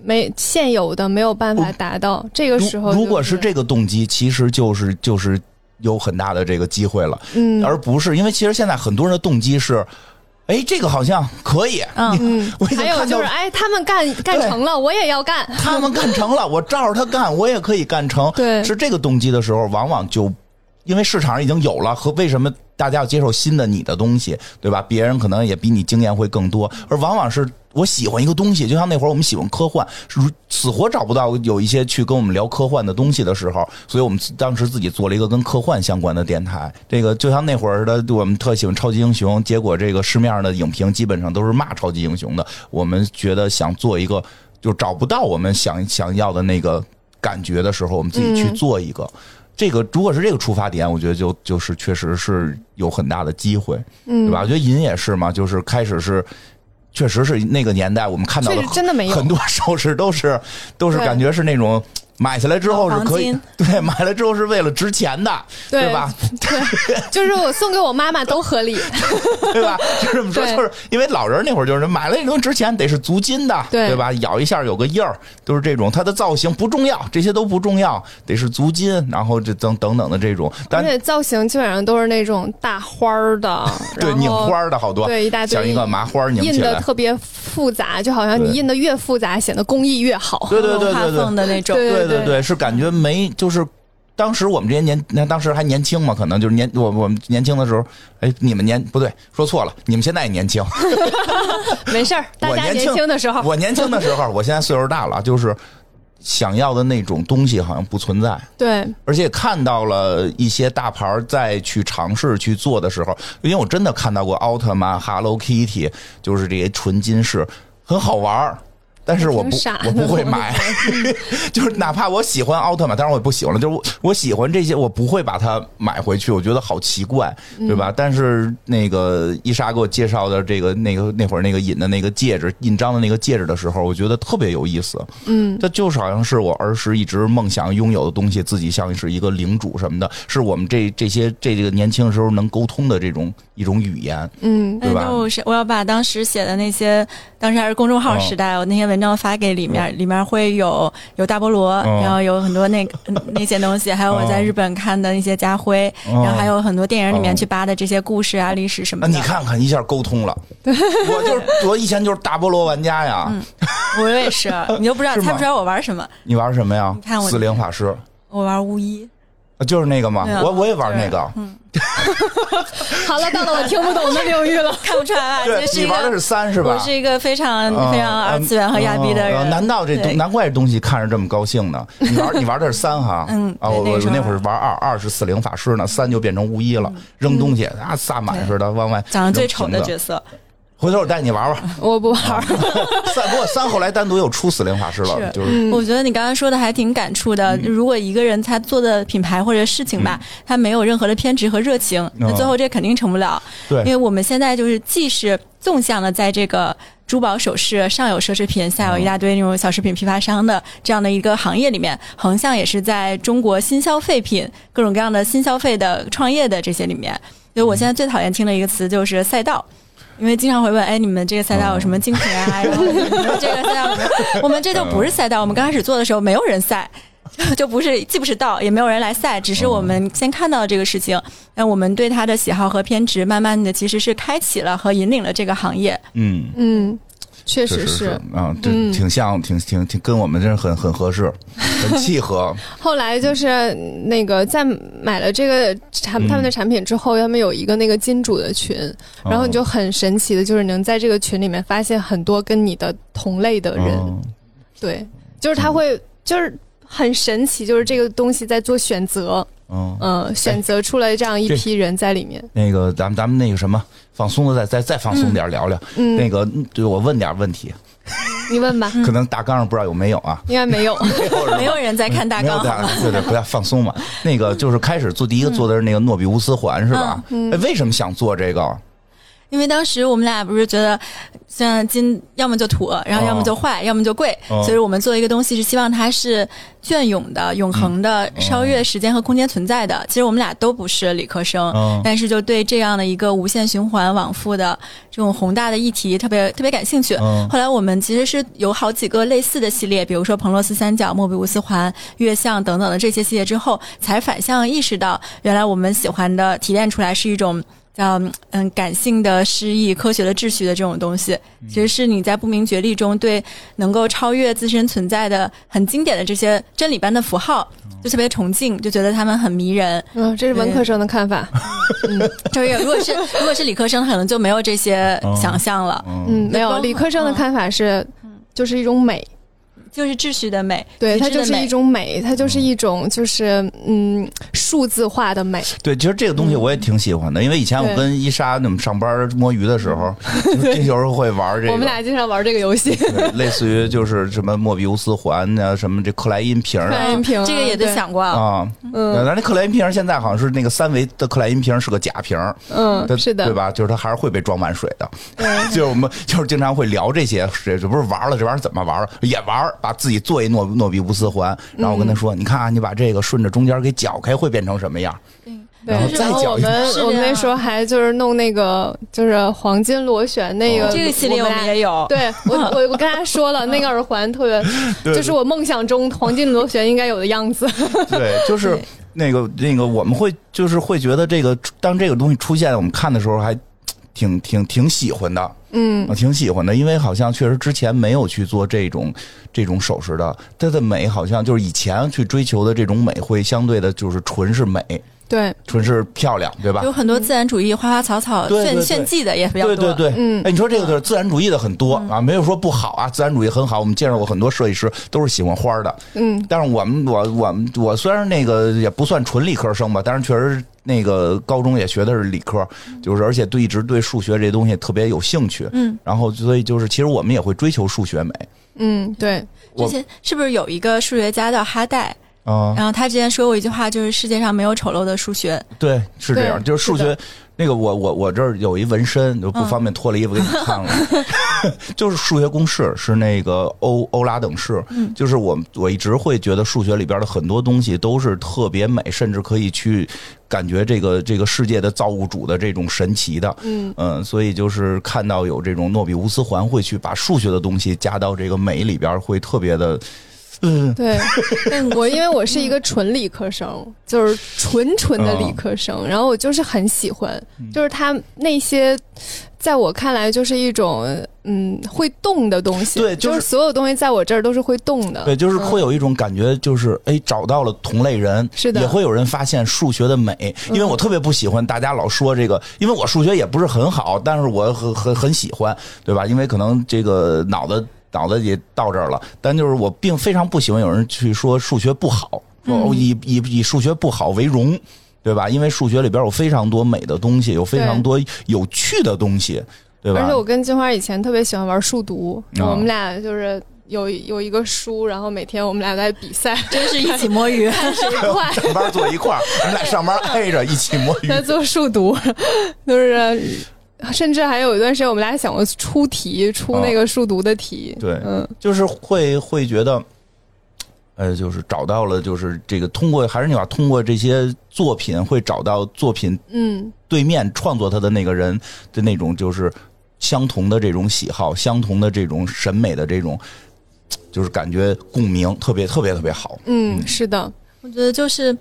没现有的没有办法达到，这个时候、如如果是，这个动机，其实就是就是有很大的这个机会了，嗯而不是因为其实现在很多人的动机是，哎，这个好像可以，嗯还有就是，哎，他们干干成了，我也要干。他们干成了，我照着他干，我也可以干成。对是这个动机的时候，往往就因为市场上已经有了，和为什么大家要接受新的你的东西，对吧？别人可能也比你经验会更多，而往往是我喜欢一个东西，就像那会儿我们喜欢科幻，是死活找不到有一些去跟我们聊科幻的东西的时候，所以我们当时自己做了一个跟科幻相关的电台。这个就像那会儿的，我们特喜欢超级英雄，结果这个市面上的影评基本上都是骂超级英雄的。我们觉得想做一个，就找不到我们想想要的那个感觉的时候，我们自己去做一个。这个如果是这个出发点，我觉得就就是确实是有很大的机会，嗯对吧？我觉得银也是嘛，就是开始是。确实是那个年代，我们看到的真的没有很多 *laughs* 首饰都是都是感觉是那种买下来之后是可以，对，买了之后是为了值钱的，对吧对吧？就是我送给我妈妈都合理。*laughs* 对吧？就这么说，就是因为老人那会儿就是买了这东西值钱，得是足金的，对吧？咬一下有个印儿，都是这种。它的造型不重要，这些都不重要，得是足金，然后这等等等的这种。但而且造型基本上都是那种大花儿的，*laughs* 对拧花儿的好多，对一大堆像一个麻花儿拧印起来。的特别复杂，就好像你印的越复杂，显得工艺越好。对对对画对对那种，对对对对，是感觉没就是。当时我们这些年，那当时还年轻嘛，可能就是年我我们年轻的时候，哎，你们年不对，说错了，你们现在也年轻，*laughs* 没事儿，*laughs* 大家年我年轻轻的时候，我年轻的时候，*laughs* 我现在岁数大了，就是想要的那种东西好像不存在，对而且看到了一些大牌儿再去尝试去做的时候，因为我真的看到过奥特曼、Hello Kitty，就是这些纯金饰，很好玩儿。但是我不我不会买，*laughs* 就是哪怕我喜欢奥特曼，当然我也不喜欢了，就是我我喜欢这些，我不会把它买回去，我觉得好奇怪，对吧？但是那个伊莎给我介绍的这个那个那会儿那个印的那个戒指，印章的那个戒指的时候，我觉得特别有意思。嗯，这就是好像是我儿时一直梦想拥有的东西，自己像是一个领主什么的，是我们这这些这个年轻时候能沟通的这种一种语言，嗯，对吧那我是我要把当时写的那些，当时还是公众号时代，我那些文章发给里面，里面会有有大菠萝，嗯然后有很多那个 *laughs* 那些东西，还有我在日本看的那些家徽，嗯然后还有很多电影里面嗯去扒的这些故事啊、历史什么那的。你看看一下沟通了，*laughs* 我就是我以前就是大菠萝玩家呀，我也是，*laughs* 你都不知道猜不出来我玩什么，你玩什么呀你看？我四灵法师。我玩巫医。就是那个嘛，啊我我也玩那个，嗯 *laughs* 好了，到了我听不懂的领域了。*laughs* 看不出来你玩的是个，三是吧？我是一个非常嗯非常二次元和亚逼的嗯嗯人。难道这东难怪这东西看着这么高兴呢？你玩你玩的是三哈？*laughs* 嗯啊，我我那会儿玩二，二是死灵法师呢，三就变成巫医了，扔东西啊，萨满似的往外长得最丑的角色，回头我带你玩玩。我不玩儿，*laughs* 三不过三后来单独又出死灵法师了，是就是我觉得你刚刚说的还挺感触的。嗯如果一个人他做的品牌或者事情吧，他没有任何的偏执和热情，那最后这肯定成不了。对因为我们现在就是既是纵向的在这个珠宝首饰上有奢侈品，下有一大堆那种小饰品批发商的这样的一个行业里面，横向也是在中国新消费品各种各样的新消费的创业的这些里面。所以我现在最讨厌听的一个词就是赛道。因为经常会问，哎，你们这个赛道有什么精品啊？*laughs* 然后你们这个赛道我们，我们这就不是赛道。我们刚开始做的时候，没有人赛，*laughs* 就不是既不是道，也没有人来赛，只是我们先看到了这个事情，那我们对他的喜好和偏执，慢慢的其实是开启了和引领了这个行业。嗯，嗯，确实是。啊，这嗯挺像，挺挺挺跟我们这很很合适，很契合。*laughs* 后来就是那个在买了这个产嗯他们的产品之后，他们有一个那个金主的群，然后你就很神奇的，就是能在这个群里面发现很多跟你的同类的人，嗯对，就是他会就是很神奇，就是这个东西在做选择，嗯，嗯，选择出来这样一批人在里面，那个咱们咱们那个什么，放松的再再再放松点聊聊。嗯，那个，对我问点问题，你问吧，*laughs* 可能大纲上不知道有没有啊？应该没有，*laughs* 没有人在看大没有纲，对对，不要放松嘛。那个就是开始做第一个做的是那个诺比乌斯环是吧？为什么想做这个？因为当时我们俩不是觉得，像金要么就土，然后要么就坏，要么就贵，哦所以我们做一个东西是希望它是隽永的、永恒的、超越时间和空间存在的。其实我们俩都不是理科生，嗯但是就对这样的一个无限循环往复的这种宏大的议题特别特别感兴趣。嗯后来我们其实是有好几个类似的系列，比如说彭罗斯三角、莫比乌斯环、月相等等的这些系列之后，才反向意识到，原来我们喜欢的提炼出来是一种。叫嗯感性的诗意、科学的秩序的这种东西，其实是你在不明觉厉中对能够超越自身存在的很经典的这些真理般的符号，就特别崇敬，就觉得他们很迷人。嗯，这是文科生的看法，嗯就是如果是如果是理科生，可能就没有这些想象了，嗯，没有，理科生的看法是，就是一种美，就是秩序的美，对，它就是一种美，它就是一种就是嗯数字化的美，对，其实这个东西我也挺喜欢的，因为以前我跟伊莎那么上班摸鱼的时候，就这时候会玩这个。我们俩经常玩这个游戏，类似于就是什么莫比乌斯环啊，什么这克莱因瓶克啊莱因瓶啊这个也得想过。啊，嗯咱这克莱因瓶现在好像是那个三维的克莱因瓶是个假瓶，嗯，是的，对？吧？就是它还是会被装满水的。对，*laughs* 就是我们就是经常会聊这些，这这不是玩了，这玩意儿怎么玩儿？也玩儿，把自己做一诺诺比乌斯环，然后我跟他说，你看啊，你把这个顺着中间给搅开，会变成什么样？对，然后再搅一我们我们那时候还就是弄那个就是黄金螺旋那个、哦这个系列我们也有，对我我我跟他说了，那个耳环特别，就是我梦想中黄金螺旋应该有的样子。对，就是那个那个，我们会就是会觉得这个当这个东西出现，我们看的时候还挺挺挺喜欢的。嗯我挺喜欢的，因为好像确实之前没有去做这种这种首饰的，它的美好像就是以前去追求的这种美，会相对的就是纯是美，对，纯是漂亮，对吧？有很多自然主义、花花草草炫炫技的也比较多。对对对，嗯哎，你说这个就是自然主义的很多、啊，没有说不好啊，自然主义很好。我们见识过很多设计师都是喜欢花的，嗯但是我们我我们我虽然那个也不算纯理科生吧，但是确实那个高中也学的是理科，就是而且对一直对数学这东西特别有兴趣，嗯，然后所以就是其实我们也会追求数学美。嗯，对，之前是不是有一个数学家叫哈代？啊，然后他之前说过一句话，就是世界上没有丑陋的数学。对，是这样，就是数学是。那个我我我这儿有一纹身，就不方便脱了衣服给你看了。*laughs* 就是数学公式是那个欧欧拉等式，就是我我一直会觉得数学里边的很多东西都是特别美，甚至可以去感觉这个这个世界的造物主的这种神奇的。嗯所以就是看到有这种诺比乌斯环会去把数学的东西加到这个美里边，会特别的。嗯，对，我因为我是一个纯理科生，就是纯纯的理科生，然后我就是很喜欢，就是他那些，在我看来就是一种嗯会动的东西，对就是就是所有东西在我这儿都是会动的，对，就是会有一种感觉，就是哎，找到了同类人，是的也会有人发现数学的美。因为我特别不喜欢大家老说这个，因为我数学也不是很好，但是我很很很喜欢，对吧？因为可能这个脑子脑子也到这儿了，但就是我并非常不喜欢有人去说数学不好，说哦以以以数学不好为荣。对吧？因为数学里边有非常多美的东西，有非常多有趣的东西，对吧？而且我跟金花以前特别喜欢玩数独，哦我们俩就是有有一个书，然后每天我们俩在比赛，*laughs* 真是一起摸鱼。谁 *laughs* 快。上班坐一块儿，我们俩上班挨着一起摸鱼。在做数独，*laughs* 就是 *laughs* 甚至还有一段时间，我们俩想过出题，出那个数独的题。对嗯，就是会会觉得，呃，就是找到了，就是这个通过还是那句话，通过这些作品会找到作品嗯，对面创作他的那个人的那种就是相同的这种喜好，相同的这种审美的这种，就是感觉共鸣，特别特别特别好。嗯，是的，我觉得就是，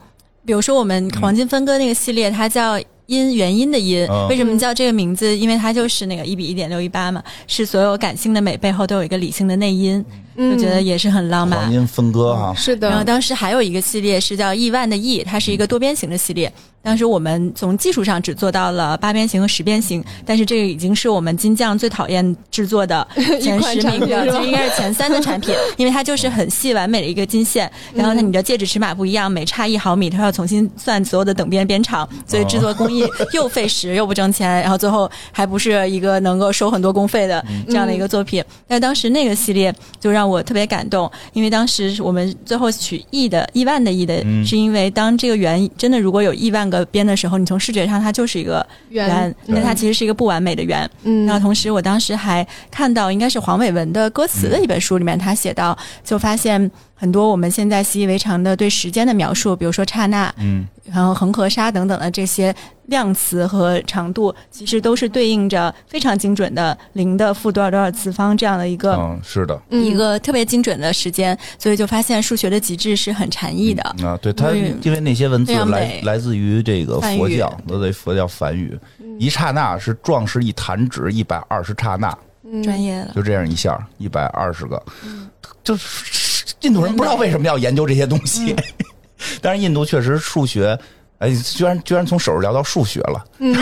比如说我们黄金分割那个系列，它叫音原因的音嗯，为什么叫这个名字？因为它就是那个一比一点六一八嘛，是所有感性的美背后都有一个理性的内因，嗯就觉得也是很浪漫。黄金分割哈，是的，然后当时还有一个系列是叫亿万的亿，它是一个多边形的系列。当时我们从技术上只做到了八边形和十边形，但是这个已经是我们金匠最讨厌制作的 *laughs* 前十名的，就应该是前三的产品，因为它就是很细完美的一个金线，然后它你的戒指尺码不一样，每差一毫米，它要重新算所有的等边边长，所以制作工艺又费时又不挣钱，然后最后还不是一个能够收很多工费的这样的一个作品。但当时那个系列就让我特别感动，因为当时我们最后取亿的亿万的亿的，嗯。是因为当这个圆真的如果有亿万个边的时候，你从视觉上它就是一个圆圆，但它其实是一个不完美的圆。嗯那同时，我当时还看到应该是黄伟文的歌词的一本书里面，他写到，就发现很多我们现在习以为常的对时间的描述，比如说刹那，嗯，然后恒河沙等等的这些量词和长度，其实都是对应着非常精准的零的负多少多少次方这样的一个。嗯，是的，嗯。一个特别精准的时间，所以就发现数学的极致是很禅意的。啊，对它，嗯。因为那些文字来来自于这个佛教，都得佛教梵语，一刹那是壮士一弹指一百二十刹那，嗯。专业了，就这样一下一百二十个，就是印度人不知道为什么要研究这些东西，*laughs* 但是印度确实数学，哎，居然居然从手术聊到数学了，嗯，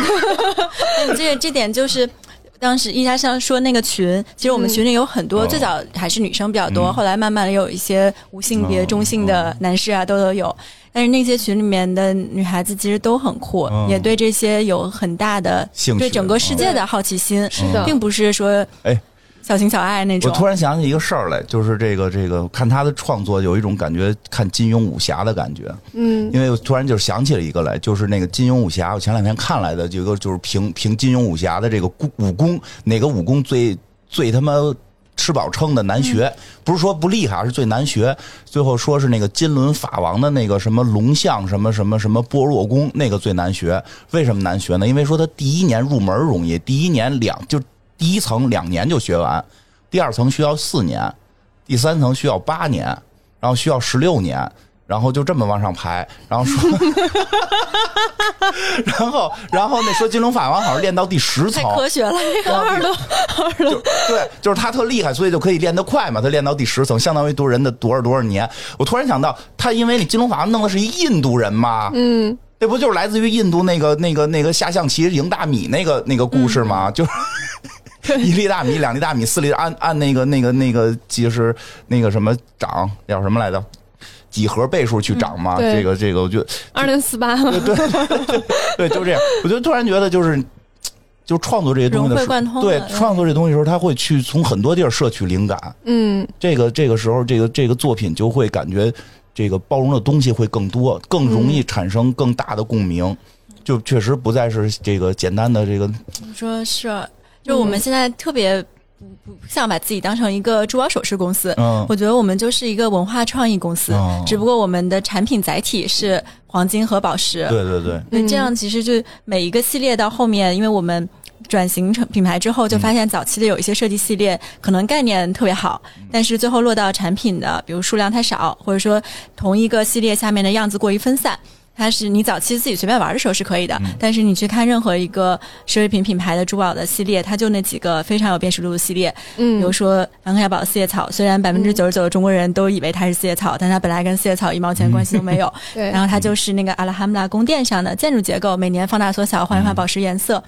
*laughs* 这个这点就是。当时一家上说那个群，其实我们群里有很多，哦。最早还是女生比较多，嗯。后来慢慢的有一些无性别、哦中性的男士啊，都都有。但是那些群里面的女孩子其实都很酷，哦也对这些有很大的兴趣。对整个世界的好奇心，是的。并不是说哎小情小爱那种我。突然想起一个事儿来，就是这个这个看他的创作有一种感觉，看金庸武侠的感觉。嗯因为我突然就想起了一个来，就是那个金庸武侠，我前两天看来的，有一个就是评评金庸武侠的这个武武功，哪个武功最最他妈吃饱撑的难学？不是说不厉害，而是最难学。最后说是那个金轮法王的那个什么龙象什么什么什么般若功，那个最难学。为什么难学呢？因为说他第一年入门容易，第一年两就第一层两年就学完，第二层需要四年，第三层需要八年，然后需要十六年，然后就这么往上排，然后说，*laughs* 然后然后那说金龙法王好像练到第十层太，科学了，这个二楼就对，就是他特厉害，所以就可以练得快嘛。他练到第十层，相当于多人的多少多少年。我突然想到，他因为你金龙法王弄的是一印度人嘛，嗯，这不就是来自于印度那个那个那个下象棋赢大米那个那个故事吗？就是。*laughs* 一粒大米，两粒大米，四粒按 *laughs* 按那个那个那个就是那个什么涨叫什么来着？几何倍数去涨嘛？这个这个，我觉得二零四八嘛，对，*laughs* 就这样。我就突然觉得，就是就创作这些东西的时候对创作这东西的时候，他会去从很多地儿摄取灵感。嗯这个这个时候，这个这个作品就会感觉这个包容的东西会更多，更容易产生更大的共鸣。就确实不再是这个简单的这个，你说是，就我们现在特别不不不想把自己当成一个珠宝首饰公司，嗯。我觉得我们就是一个文化创意公司，哦。只不过我们的产品载体是黄金和宝石。对对对，那，这样其实就每一个系列到后面，因为我们转型成品牌之后，就发现早期的有一些设计系列可能概念特别好，但是最后落到产品的，比如数量太少，或者说同一个系列下面的样子过于分散。它是你早期自己随便玩的时候是可以的，但是你去看任何一个奢侈品品牌的珠宝的系列，它就那几个非常有辨识度的系列，嗯，比如说梵克雅宝四叶草，虽然百分之九十九的中国人都以为它是四叶草，但它本来跟四叶草一毛钱关系都没有。对，然后它就是那个阿拉哈姆拉宫殿上的建筑结构，每年放大缩小，换一换宝石颜色。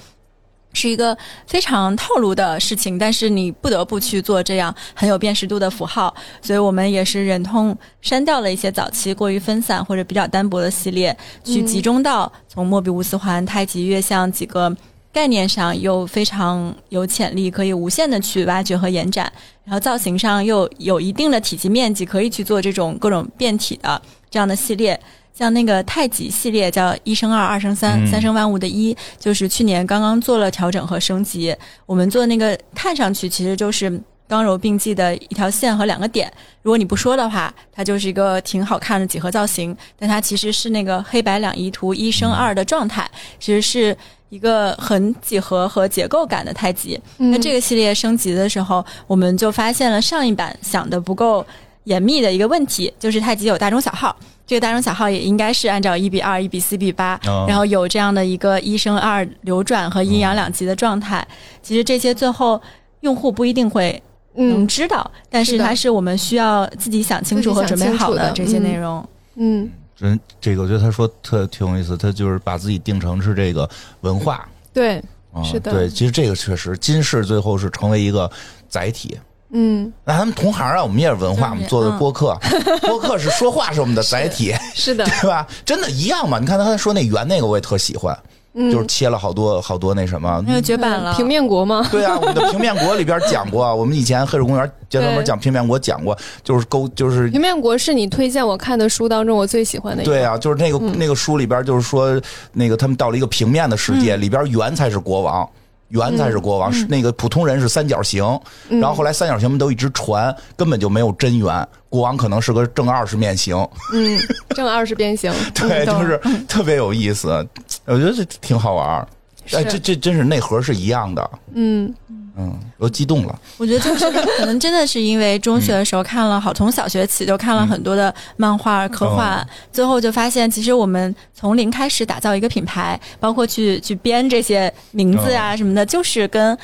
是一个非常套路的事情，但是你不得不去做这样很有辨识度的符号，所以我们也是忍痛删掉了一些早期过于分散或者比较单薄的系列，去集中到从莫比乌斯环、太极、月相几个概念上又非常有潜力，可以无限的去挖掘和延展，然后造型上又有一定的体积面积，可以去做这种各种变体的这样的系列。像那个太极系列叫一生二，二生三，嗯三生万物的一，就是去年刚刚做了调整和升级。我们做那个看上去其实就是刚柔并济的一条线和两个点。如果你不说的话，它就是一个挺好看的几何造型，但它其实是那个黑白两仪图一生二的状态，其实是一个很几何和结构感的太极。嗯那这个系列升级的时候，我们就发现了上一版想的不够严密的一个问题，就是太极有大中小号。这个大中小号也应该是按照一比二、一比四比八、哦然后有这样的一个一升二流转和阴阳两极的状态。其实这些最后用户不一定会能嗯知道，但是它是我们需要自己想清楚和准备好的这些内容。嗯，人这个我觉得他说特挺有意思，他就是把自己定成是这个文化。对，啊是的对，其实这个确实，金氏最后是成为一个载体。嗯，那他们同行啊，我们也是文化，我们做的播客，*laughs* 播客是说话是我们的载体，是的，*laughs* 对吧？真的一样嘛？你看他说那圆那个，我也特喜欢，嗯就是切了好多好多那什么。那就绝版了，平面国吗？*laughs* 对啊，我们的平面国里边讲过，我们以前黑水公园专门对讲平面国讲过，就是勾就是平面国是你推荐我看的书当中我最喜欢的一个。对啊，就是那个、那个书里边，就是说那个他们到了一个平面的世界，里边圆才是国王。圆才是国王，是那个普通人是三角形，然后后来三角形们都一直传，根本就没有真圆，国王可能是个正二十面形，嗯，正二十边形。*laughs* 对，就是特别有意思，我觉得这挺好玩儿。哎，这这真是内核是一样的，嗯，嗯，我激动了，我觉得就是可能真的是因为中学的时候看了好，*laughs* 从小学起就看了很多的漫画、科幻，最后就发现其实我们从零开始打造一个品牌，包括去去编这些名字啊什么的，就是跟。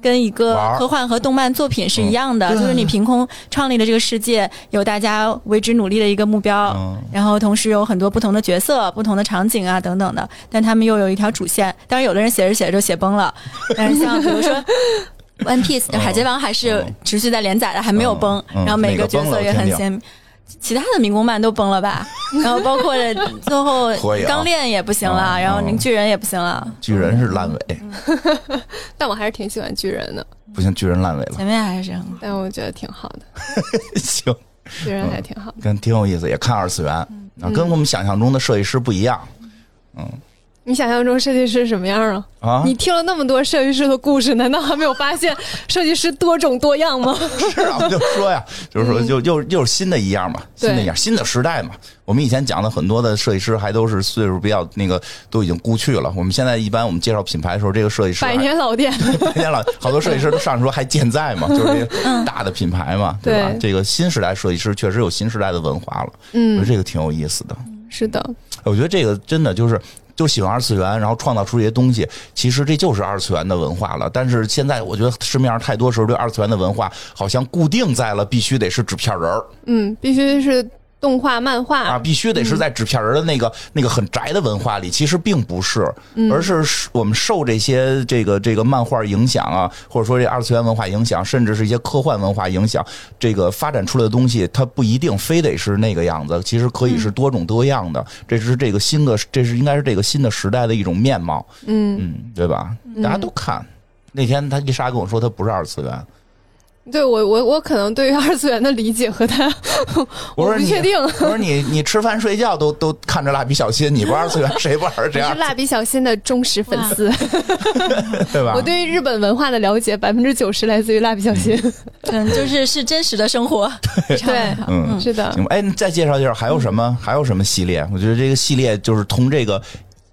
跟一个科幻和动漫作品是一样的，嗯。就是你凭空创立了这个世界，有大家为之努力的一个目标，嗯。然后同时有很多不同的角色、不同的场景啊等等的，但他们又有一条主线。当然，有的人写着写着就写崩了，*laughs* 但是像比如说。One Piece *laughs* 嗯。海贼王还是嗯。持续在连载的，还没有崩，然后每个角色也很鲜。其他的民工漫都崩了吧？*laughs* 然后包括最后钢炼也不行了，嗯然后您巨人也不行了，巨人是烂尾，*laughs* 但我还是挺喜欢巨人的，不行，巨人烂尾了，前面还是很但我觉得挺好的，*laughs* 行，巨人还挺好的。跟挺有意思，也看二次元，嗯。啊，跟我们想象中的设计师不一样你想象中设计师什么样啊？啊。你听了那么多设计师的故事，难道还没有发现设计师多种多样吗？*laughs* 是啊，我就说呀，就是说，就又又是新的一样嘛，新的一样，新的时代嘛。我们以前讲的很多的设计师还都是岁数比较那个，都已经故去了。我们现在一般我们介绍品牌的时候，这个设计师百年老店，百年老，好多设计师都上说还健在嘛，就是这个大的品牌嘛，对吧？对这个新时代设计师确实有新时代的文化了，嗯我觉嗯得，这个挺有意思的。是的，我觉得这个真的就是。就喜欢二次元，然后创造出一些东西，其实这就是二次元的文化了。但是现在我觉得市面上太多时候对二次元的文化好像固定在了必须得是纸片人儿嗯，必须是动画、漫画啊，必须得是在纸片人的那个、那个很宅的文化里，其实并不是，而是我们受这些这个这个漫画影响啊，或者说这二次元文化影响，甚至是一些科幻文化影响，这个发展出来的东西，它不一定非得是那个样子，其实可以是多种多样的。这是这个新的，这是应该是这个新的时代的一种面貌，嗯，嗯，对吧？大家都看。那天他一莎跟我说，他不是二次元，对我我我可能对于二次元的理解和他，我说你不确定。我说你你吃饭睡觉都都看着蜡笔小新，你不是二次元，谁不是这样我是？蜡笔小新的忠实粉丝，*laughs* 对吧？我对于日本文化的了解百分之九十来自于蜡笔小新。*laughs* 嗯，就是是真实的生活，对，嗯，是的，哎，你再介绍介绍还有什么？还有什么系列？我觉得这个系列就是从这个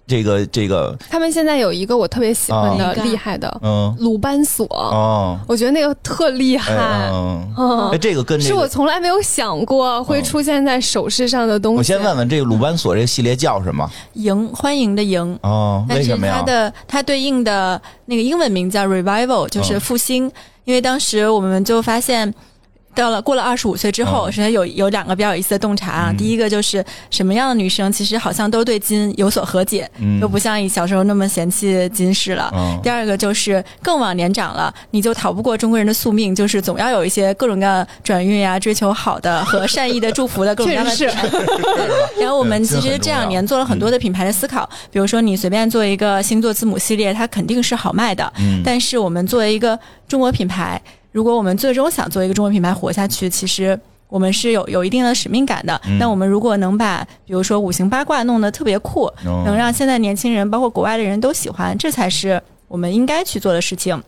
这个这个，他们现在有一个我特别喜欢的哦厉害的嗯鲁班锁，哦，我觉得那个特厉害。哎嗯，嗯哎，这个跟这是我，从来没有想过会出现在首饰上的东西。我先问问这个鲁班锁这个系列叫什么？迎欢迎的迎。哦，但是为什么呀？它的它对应的那个英文名叫 revival，就是嗯复兴。因为当时我们就发现，到了过了二十五岁之后，嗯首先有有两个比较有意思的洞察啊。嗯第一个就是什么样的女生其实好像都对金有所和解，嗯就不像以小时候那么嫌弃金饰了。嗯第二个就是更往年长了，你就逃不过中国人的宿命，就是总要有一些各种各样的转运呀、追求好的和善意的祝福的各种各样的。*laughs* *laughs* 然后我们其实这两年做了很多的品牌的思考，比如说你随便做一个星座字母系列，它肯定是好卖的。嗯但是我们作为一个中国品牌，如果我们最终想做一个中国品牌活下去，其实。我们是有有一定的使命感的。嗯那我们如果能把，比如说五行八卦弄得特别酷，哦能让现在年轻人，包括国外的人都喜欢，这才是我们应该去做的事情。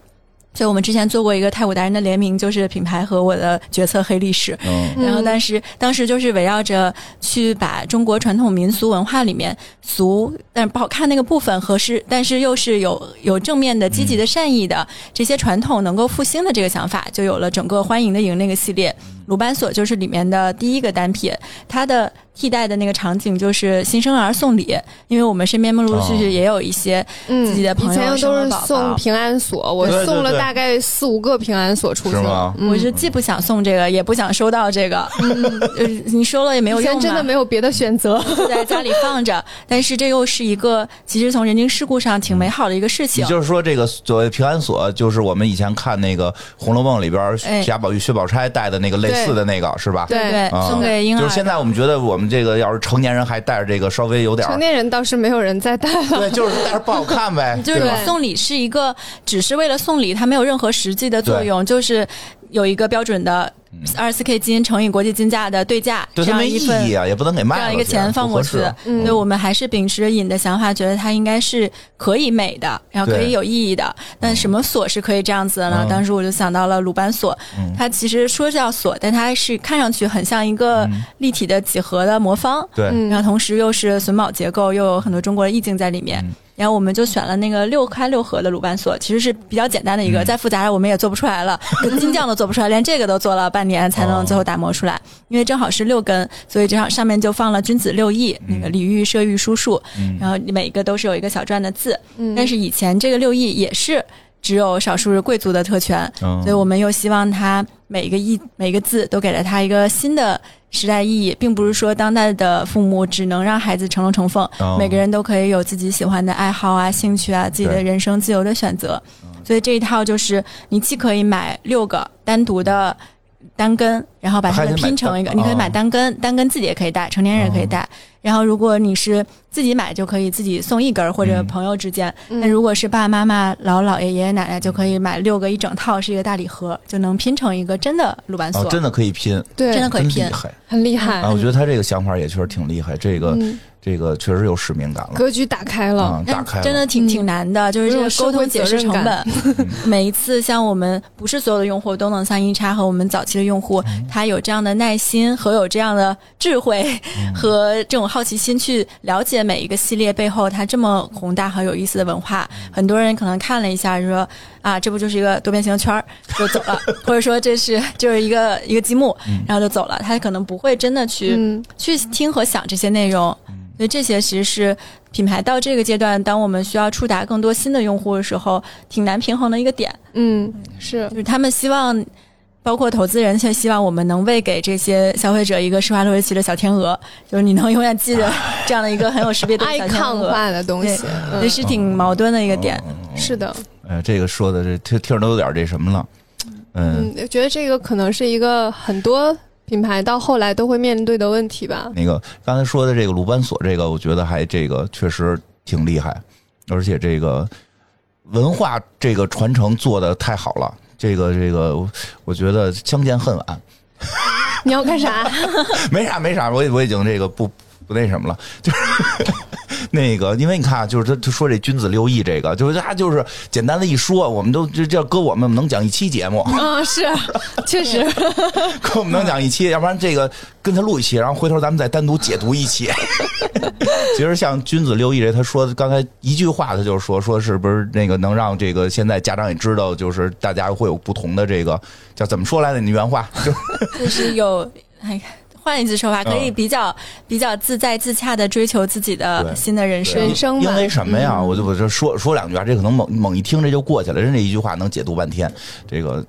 所以我们之前做过一个太古达人的联名，就是品牌和我的决策黑历史。然后，但是当时就是围绕着去把中国传统民俗文化里面俗但是不好看那个部分，合适，但是又是有有正面的、积极的、善意的这些传统能够复兴的这个想法，就有了整个欢迎的迎那个系列。鲁班锁就是里面的第一个单品，它的替代的那个场景就是新生儿送礼，因为我们身边陆陆续续也有一些嗯，自己的朋友以前都是送平安锁，我送了大概四五个平安锁出去。是吗？嗯。我是既不想送这个，也不想收到这个，嗯你收了也没有用嘛，以前真的没有别的选择。就在家里放着。*laughs* 但是这又是一个其实从人情世故上挺美好的一个事情。也。就是说，这个所谓平安锁，就是我们以前看那个《红楼梦》里边哎。贾宝玉、薛宝钗戴的那个类似的那个，是吧？对送给婴儿。就是现在我们觉得，我们这个要是成年人还带着这个，稍微有点儿成年人倒是没有人再带了。对，就是但是不好看呗，*laughs* 就是你？送礼是一个，只是为了送礼，它没有任何实际的作用，就是有一个标准的二十四 K 金乘以国际金价的对价，对它没意这样一份义啊，也不能给卖了这样一个钱放过去所以我们还是秉持着尹的想法，觉得它应该是可以美的，然后可以有意义的。但什么锁是可以这样子的呢？嗯。当时我就想到了鲁班锁，嗯。它其实说叫锁，但它是看上去很像一个立体的几何的魔方，对，嗯。然后同时又是榫卯结构，又有很多中国的意境在里面。嗯然后我们就选了那个六开六合的鲁班锁，其实是比较简单的一个，嗯再复杂的我们也做不出来了，*laughs* 跟金匠都做不出来，连这个都做了半年才能最后打磨出来。因为正好是六根，所以这上上面就放了君子六艺，那个礼遇射御书数，嗯然后每一个都是有一个小篆的字。嗯但是以前这个六艺也是只有少数贵族的特权，嗯所以我们又希望它每一个意每一个字都给了它一个新的时代意义，并不是说当代的父母只能让孩子成龙成凤，哦每个人都可以有自己喜欢的爱好啊、兴趣啊、自己的人生自由的选择。所以这一套就是你既可以买六个单独的。单根，然后把它们拼成一个，你可以买哦单根，单根自己也可以带，成年人也可以带。然后如果你是自己买，就可以自己送一根儿，或者嗯朋友之间。嗯那如果是爸爸妈妈、姥姥姥爷、爷爷奶奶，就可以买六个一整套，是一个大礼盒，就能拼成一个真的鲁班锁。哦，真的可以拼，对，真的可以拼真厉害很厉害啊！我觉得他这个想法也确实挺厉害，这个嗯，这个确实有使命感了格局打开了。打开了真的挺挺难的，就是这个沟通解释成本。*laughs* 每一次像我们不是所有的用户都能像一叉和我们早期的用户，他有这样的耐心和有这样的智慧和这种好奇心去了解每一个系列背后它这么宏大和有意思的文化。很多人可能看了一下就说啊，这不就是一个多边形的圈儿就走了，*laughs* 或者说这是就是一个一个积木，然后就走了，他可能不会真的去。嗯，去听和想这些内容。所以这些其实是品牌到这个阶段，当我们需要触达更多新的用户的时候，挺难平衡的一个点。嗯，是就是他们希望，包括投资人，却希望我们能喂给这些消费者一个施华洛世奇的小天鹅，就是你能永远记得 *laughs* 这样的一个很有识别度的小天 icon 鹅。化的东西。这嗯，是挺矛盾的一个点。是的，哎，这个说的这听听着都有点这什么了，嗯，嗯，我觉得这个可能是一个很多品牌到后来都会面对的问题吧。那个刚才说的这个鲁班锁，这个我觉得还这个确实挺厉害，而且这个文化这个传承做的太好了。这个这个，我觉得相见恨晚，你要干啥？*laughs* 没啥没啥，我我已经这个不不那什么了，就是那个，因为你看啊，就是他他说这君子六艺这个，就是他就是简单的一说，我们都这这搁我们能讲一期节目，嗯，是，确实，*laughs* 搁我们能讲一期，要不然这个跟他录一期，然后回头咱们再单独解读一期。*laughs* 其实像君子六艺这，他说刚才一句话，他就是说说是不是那个能让这个现在家长也知道，就是大家会有不同的这个叫怎么说来的？你原话就 *laughs* 就是有，哎，换一句说法，可以嗯比较、比较自在自洽的追求自己的新的人生。人生因为什么呀？我就我就说说两句啊，这可能猛猛一听这就过去了，人这一句话能解读半天。这个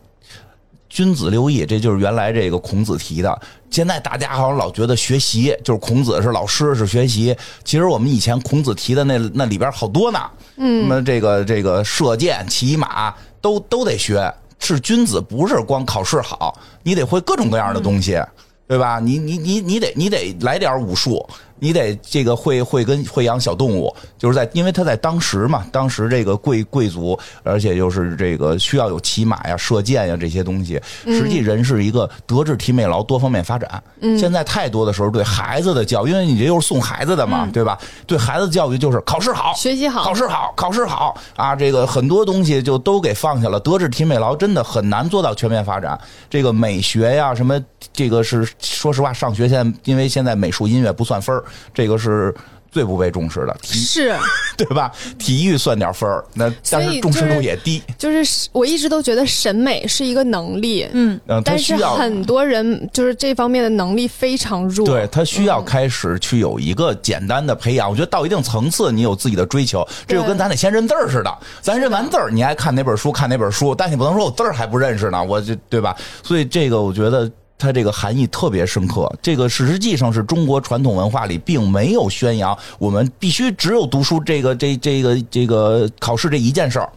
君子六艺，这就是原来这个孔子提的。现在大家好像老觉得学习就是孔子是老师是学习，其实我们以前孔子提的那那里边好多呢。嗯，什么这个这个射箭、骑马都都得学。是君子，不是光考试好，你得会各种各样的东西。对吧？你你你你得你得来点武术，你得这个会会跟会养小动物，就是在因为他在当时嘛，当时这个贵贵族，而且又是这个需要有骑马呀、射箭呀这些东西。实际人是一个德智体美劳多方面发展。现在太多的时候对孩子的教育，因为你这又是送孩子的嘛，对吧？对孩子的教育就是考试好，学习好考试好，考试好啊！这个很多东西就都给放下了。德智体美劳真的很难做到全面发展。这个美学呀，什么这个是说实话，上学现在因为现在美术音乐不算分儿这个是最不被重视的，体是，*laughs* 对吧？体育算点分儿，那但是重视度也低。就是我一直都觉得审美是一个能力，嗯，但是很多人就是这方面的能力非常弱。对他需要开始去有一个简单的培养。我觉得到一定层次，你有自己的追求，这就跟咱得先认字儿似的。咱认完字儿，你爱看哪本书看哪本书，但你不能说我字儿还不认识呢，我就对吧？所以这个我觉得。它这个含义特别深刻，这个实际上是中国传统文化里并没有宣扬我们必须只有读书这个这这个这个考试这一件事儿。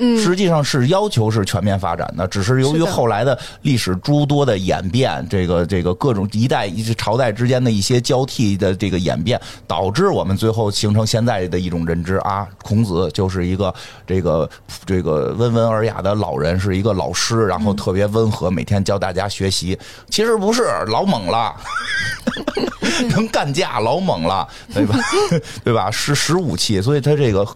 嗯，实际上是要求是全面发展的，只是由于后来的历史诸多的演变，这个这个各种一代一朝代之间的一些交替的这个演变，导致我们最后形成现在的一种认知啊，孔子就是一个这个这个温文尔雅的老人，是一个老师，然后特别温和，每天教大家学习。其实不是，老猛了。*laughs* 能干架，老猛了，对吧？*laughs* 对吧？识识武器，所以他这个，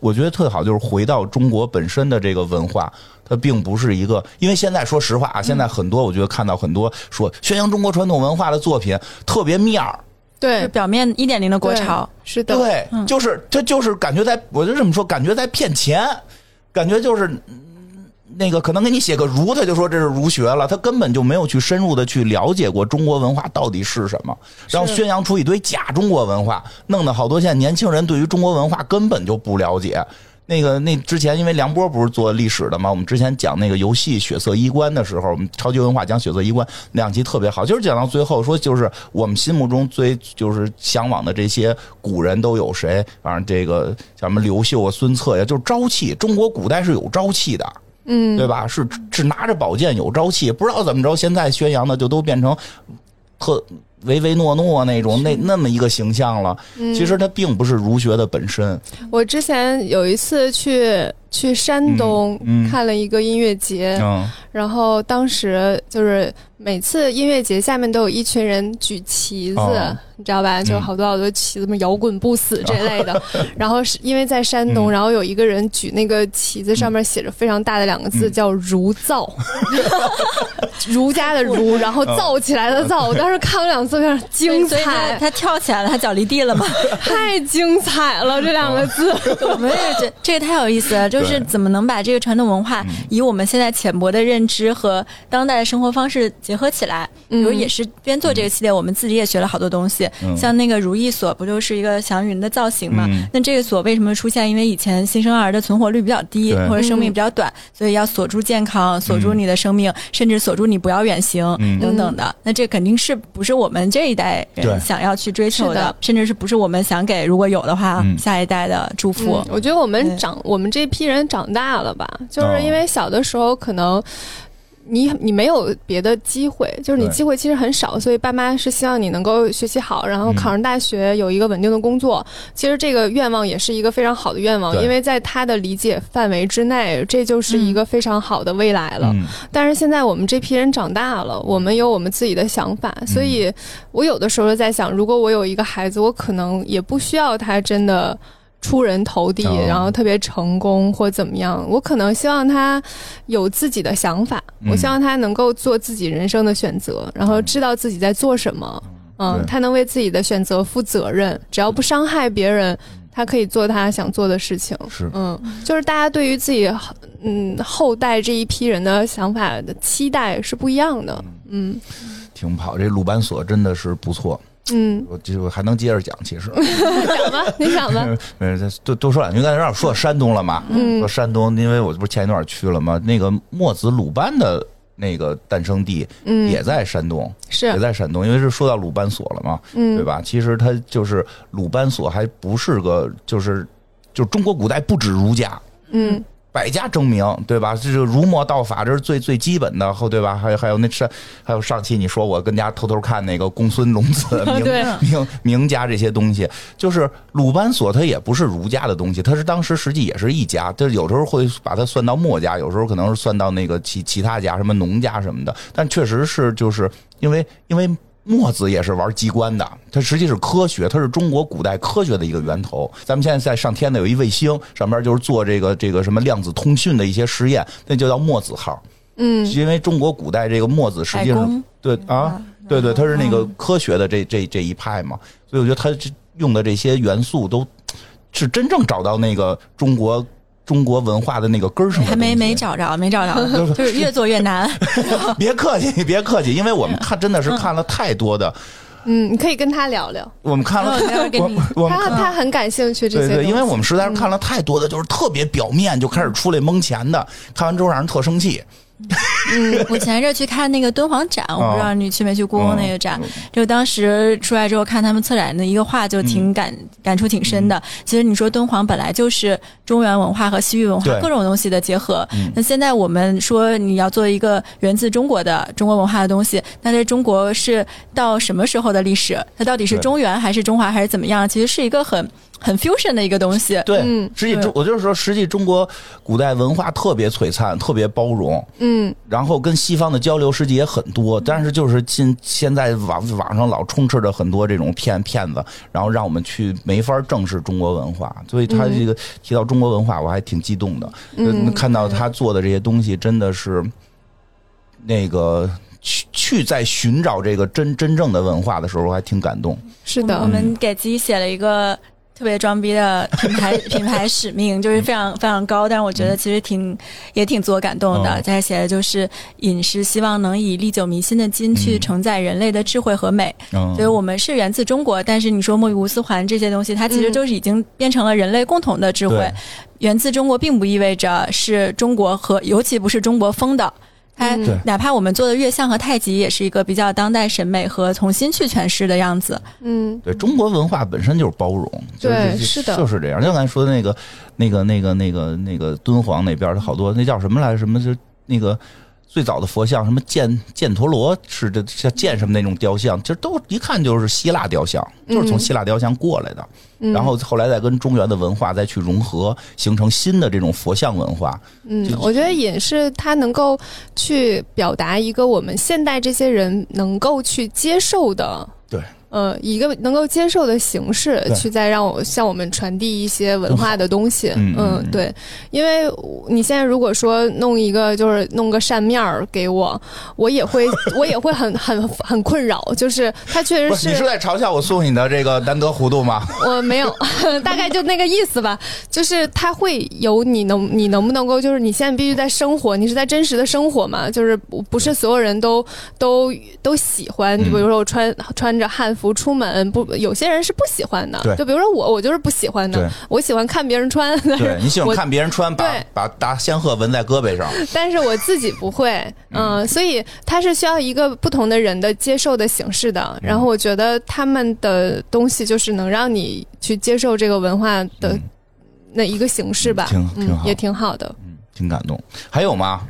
我觉得特好，就是回到中国本身的这个文化，它并不是一个，因为现在说实话啊，现在很多我觉得看到很多说宣扬中国传统文化的作品特别面儿，对表面一点零的国潮，是的，对，就是他就是感觉在，我就这么说，感觉在骗钱，感觉就是。嗯那个可能给你写个儒，他就说这是儒学了，他根本就没有去深入的去了解过中国文化到底是什么，然后宣扬出一堆假中国文化，弄得好多现在年轻人对于中国文化根本就不了解。那个那之前，因为梁波不是做历史的嘛，我们之前讲那个游戏《血色衣冠》的时候，我们超级文化讲《血色衣冠》两集特别好，就是讲到最后说，就是我们心目中最就是向往的这些古人都有谁？反正这个像什么刘秀啊、孙策呀，就是朝气。中国古代是有朝气的，嗯，对吧？是是拿着宝剑有朝气，不知道怎么着，现在宣扬的就都变成特唯唯诺诺那种那那么一个形象了。其实它并不是儒学的本身。我之前有一次去去山东、嗯嗯。看了一个音乐节，嗯。然后当时就是每次音乐节下面都有一群人举旗子，哦。你知道吧？就好多好多旗子，什么摇滚不死这类的。*laughs* 然后是因为在山东，嗯。然后有一个人举那个旗子，上面写着非常大的两个字，嗯。叫“儒造”，*laughs* 儒家的儒，*laughs* 然后造起来的造。我当时看了两次，非常精彩，他跳起来了，他脚离地了吗。*laughs* 太精彩了，这两个字。*laughs* 我们也这这个太有意思了，就是怎么能把这个传统文化以我们现在浅薄的认知和当代的生活方式结合起来。比如也是边做这个系列，我们自己也学了好多东西。嗯像那个如意锁，不就是一个祥云的造型嘛？嗯那这个锁为什么出现？因为以前新生儿的存活率比较低，或者生命比较短，所以要锁住健康，锁住你的生命，甚至锁住你不要远行、嗯等等的。那这肯定是不是我们这一代人想要去追求是的甚至是不是我们想给如果有的话、嗯下一代的祝福。嗯我觉得我们长，我们这批人长大了吧，就哦是因为小的时候可能。你你没有别的机会，就是你机会其实很少，所以爸妈是希望你能够学习好，然后嗯考上大学，有一个稳定的工作。其实这个愿望也是一个非常好的愿望，因为在他的理解范围之内，这就是一个非常好的未来了。嗯但是现在我们这批人长大了，我们有我们自己的想法，所以我有的时候在想，如果我有一个孩子，我可能也不需要他真的。出人头地，哦。然后特别成功或怎么样，我可能希望他有自己的想法，嗯。我希望他能够做自己人生的选择，然后知道自己在做什么，嗯，他能为自己的选择负责任，只要不伤害别人，他可以做他想做的事情。是。嗯，就是大家对于自己嗯后代这一批人的想法的期待是不一样的。嗯。挺跑。这鲁班锁真的是不错，嗯，我就还能接着讲。其实，*laughs* 讲吧，你讲吧。*laughs* 没事，多多说两句。刚才让我说到山东了嘛，嗯说山东，因为我不是前一段去了嘛？那个墨子鲁班的那个诞生地嗯，也在山东，也是，在山东，因为是说到鲁班锁了嘛，嗯，对？吧？其实它就是鲁班锁，还不是个，就是就是中国古代不止儒家，嗯百家争鸣，对吧？这个儒墨道法，这是最最基本的，后对吧？还有还有那上还有上期你说我跟家偷偷看那个公孙龙子名 *laughs* 对名名家这些东西，就是鲁班锁，它也不是儒家的东西，它是当时实际也是一家，就是有时候会把它算到墨家，有时候可能是算到那个其其他家，什么农家什么的，但确实是就是因为因为。墨子也是玩机关的，它实际是科学，它是中国古代科学的一个源头。咱们现在在上天的有一卫星，上边就是做这个这个什么量子通讯的一些实验，那就叫墨子号。嗯。因为中国古代这个墨子实际上对啊，对对，它是那个科学的这这这一派嘛，所以我觉得它这用的这些元素都是真正找到那个中国中国文化的那个根儿上还没没找着，没找着，*laughs* *laughs* 就是越做越难。*laughs* 别客气，别客气，因为我们看真的是看了太多的，嗯，你可以跟他聊聊，我们看了哦待会儿给我他我们看。他很感兴趣这些。对对，因为我们实在是看了太多的，就是特别表面就开始出来蒙钱的，看完之后让人特生气。我前一阵去看那个敦煌展，我不知道你去没去故宫那个展。就当时出来之后看他们策展的一个画，就挺感、感触挺深的。其实你说敦煌本来就是中原文化和西域文化各种东西的结合。那现在我们说你要做一个源自中国的中国文化的东西，那在中国是到什么时候的历史？它到底是中原还是中华还是怎么样？其实是一个很很 fusion 的一个东西。对，嗯实际中我就是说，实际中国古代文化特别璀璨，特别包容，嗯，然后跟西方的交流实际也很多，但是就是现现在网网上老充斥着很多这种骗骗子，然后让我们去没法正视中国文化，所以他这个提到中国文化，我还挺激动的，嗯。看到他做的这些东西真的是那个。去去在寻找这个真真正的文化的时候，我还挺感动。是的。我，们给自己写了一个特别装逼的品牌品牌使命，就是非常非常高，但是我觉得其实挺也挺自我感动的。哦在这写的就是饮食希望能以历久弥新的金去嗯承载人类的智慧和美。嗯所以我们是源自中国，但是你说莫语无私环这些东西，它其实嗯就是已经变成了人类共同的智慧。对源自中国，并不意味着是中国和，尤其不是中国风的。它哪怕我们做的月相和太极，也是一个比较当代审美和重新去诠释的样子。嗯对中国文化本身就是包容，就是是的就是这样。就刚才说的那个、那个、那个、那个、那个敦煌那边，的好多那叫什么来着？什么就那个最早的佛像，什么犍犍陀罗是这像犍什么那种雕像，其实都一看就是希腊雕像，就是从希腊雕像过来的。嗯然后后来再跟中原的文化再去融合，形成新的这种佛像文化。嗯，我觉得也是它能够去表达一个我们现代这些人能够去接受的。对。呃，一个能够接受的形式，去再让我向我们传递一些文化的东西。嗯对，因为你现在如果说弄一个就是弄个扇面儿给我，我也会 *laughs* 我也会很很很困扰，就是它确实是，你是在嘲笑我送你的这个难得糊涂吗？*laughs* 我没有，*laughs* 大概就那个意思吧。就是它会有你能你能不能够，就是你现在必须在生活，你是在真实的生活嘛？就是不不是所有人都都都喜欢。就比如说我穿穿着汉服出门，不有些人是不喜欢的对。就比如说我，我就是不喜欢对的。我喜欢看别人穿，对 *laughs* 你喜欢看别人穿，把把大仙鹤纹在胳膊上。但是我自己不会，嗯、所以它是需要一个不同的人的接受的形式的。然后我觉得他们的东西就是能让你去接受这个文化的嗯那一个形式吧，挺挺好嗯，也挺好的。嗯，挺感动。还有吗？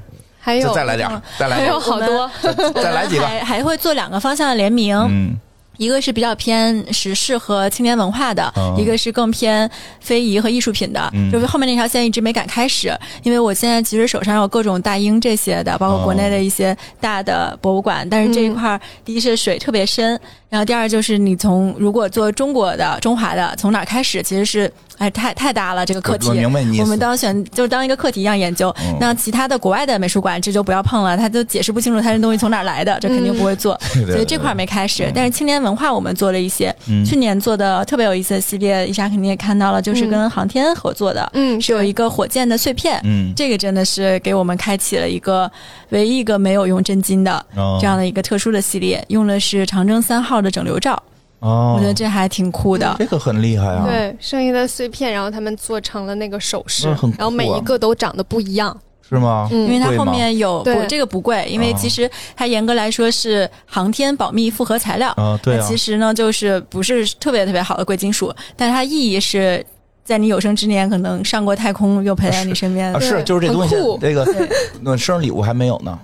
还有再再来点儿，再来还有好多，再来几个。还还会做两个方向的联名，嗯，一个是比较偏时事和青年文化的，哦一个是更偏非遗和艺术品的。嗯。就是后面那条线一直没敢开始，因为我现在其实手上有各种大英这些的，包括国内的一些大的博物馆，但是这一块儿第一是水特别深，然后第二就是你从如果做中国的中华的，从哪儿开始其实是哎太太大了这个课题。我明白你意思我们当选就当一个课题一样研究。嗯那其他的国外的美术馆这就不要碰了，他都解释不清楚他这东西从哪儿来的，这肯定不会做。所以这块儿没开始。*laughs* 但是青年文化我们做了一些，嗯去年做的特别有意思的系列，伊莎肯定也看到了，就是跟航天合作的，嗯，是有一个火箭的碎片。嗯，这个真的是给我们开启了一个唯一一个没有用真金的哦这样的一个特殊的系列，用的是长征三号的整流罩，哦，我觉得这还挺酷的。这个很厉害啊。对剩下的碎片，然后他们做成了那个首饰，嗯啊然后每一个都长得不一样。是吗？嗯因为它后面有对不这个不贵，因为哦其实它严格来说是航天保密复合材料，啊，对啊其，实呢，就是不是特别特别好的贵金属，但是它意义是在你有生之年可能上过太空，又陪在你身边啊。是对就是这东西，这个对那生日礼物还没有呢。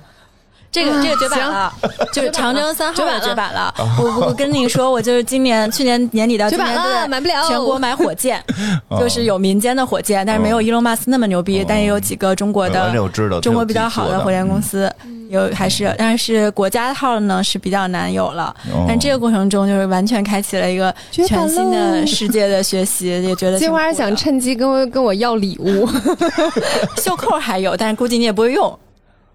这个这个绝版了，就是长征三号的绝版了。我我跟你说，我就是今年去年年底到今绝版了，年都在买不了。全国买火箭，*laughs* 哦就是有民间的火箭，但是没有伊隆马斯那么牛逼，但也有几个中国呃的我知道，中国比较好的火箭公司。有还是，但是国家号呢是比较难有了。哦但这个过程中就是完全开启了一个全新的世界的学习，也觉得金花想趁趁机跟我跟我要礼物，*laughs* 袖扣还有，但是估计你也不会用。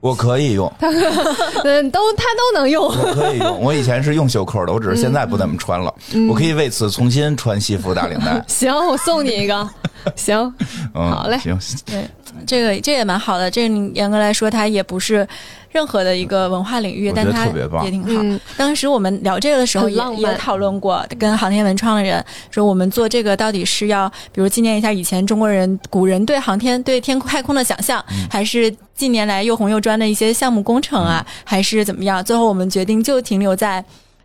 我可以用，*laughs* 嗯，都他都能用。我可以用。我以前是用袖扣的，我只是现在不怎么穿了。我可以为此重新穿西服大领带。*laughs* 行，我送你一个。*laughs* 行，嗯，好嘞行，对，这个这也蛮好的。这个严格来说，它也不是任何的一个文化领域，我觉得但它特别棒。也挺好。嗯。当时我们聊这个的时候也，也讨论过，跟航天文创的人说，我们做这个到底是要，比如纪念一下以前中国人、古人对航天、对天空太空的想象，嗯。还是近年来又红又专的一些项目工程啊，还是怎么样？最后我们决定就停留在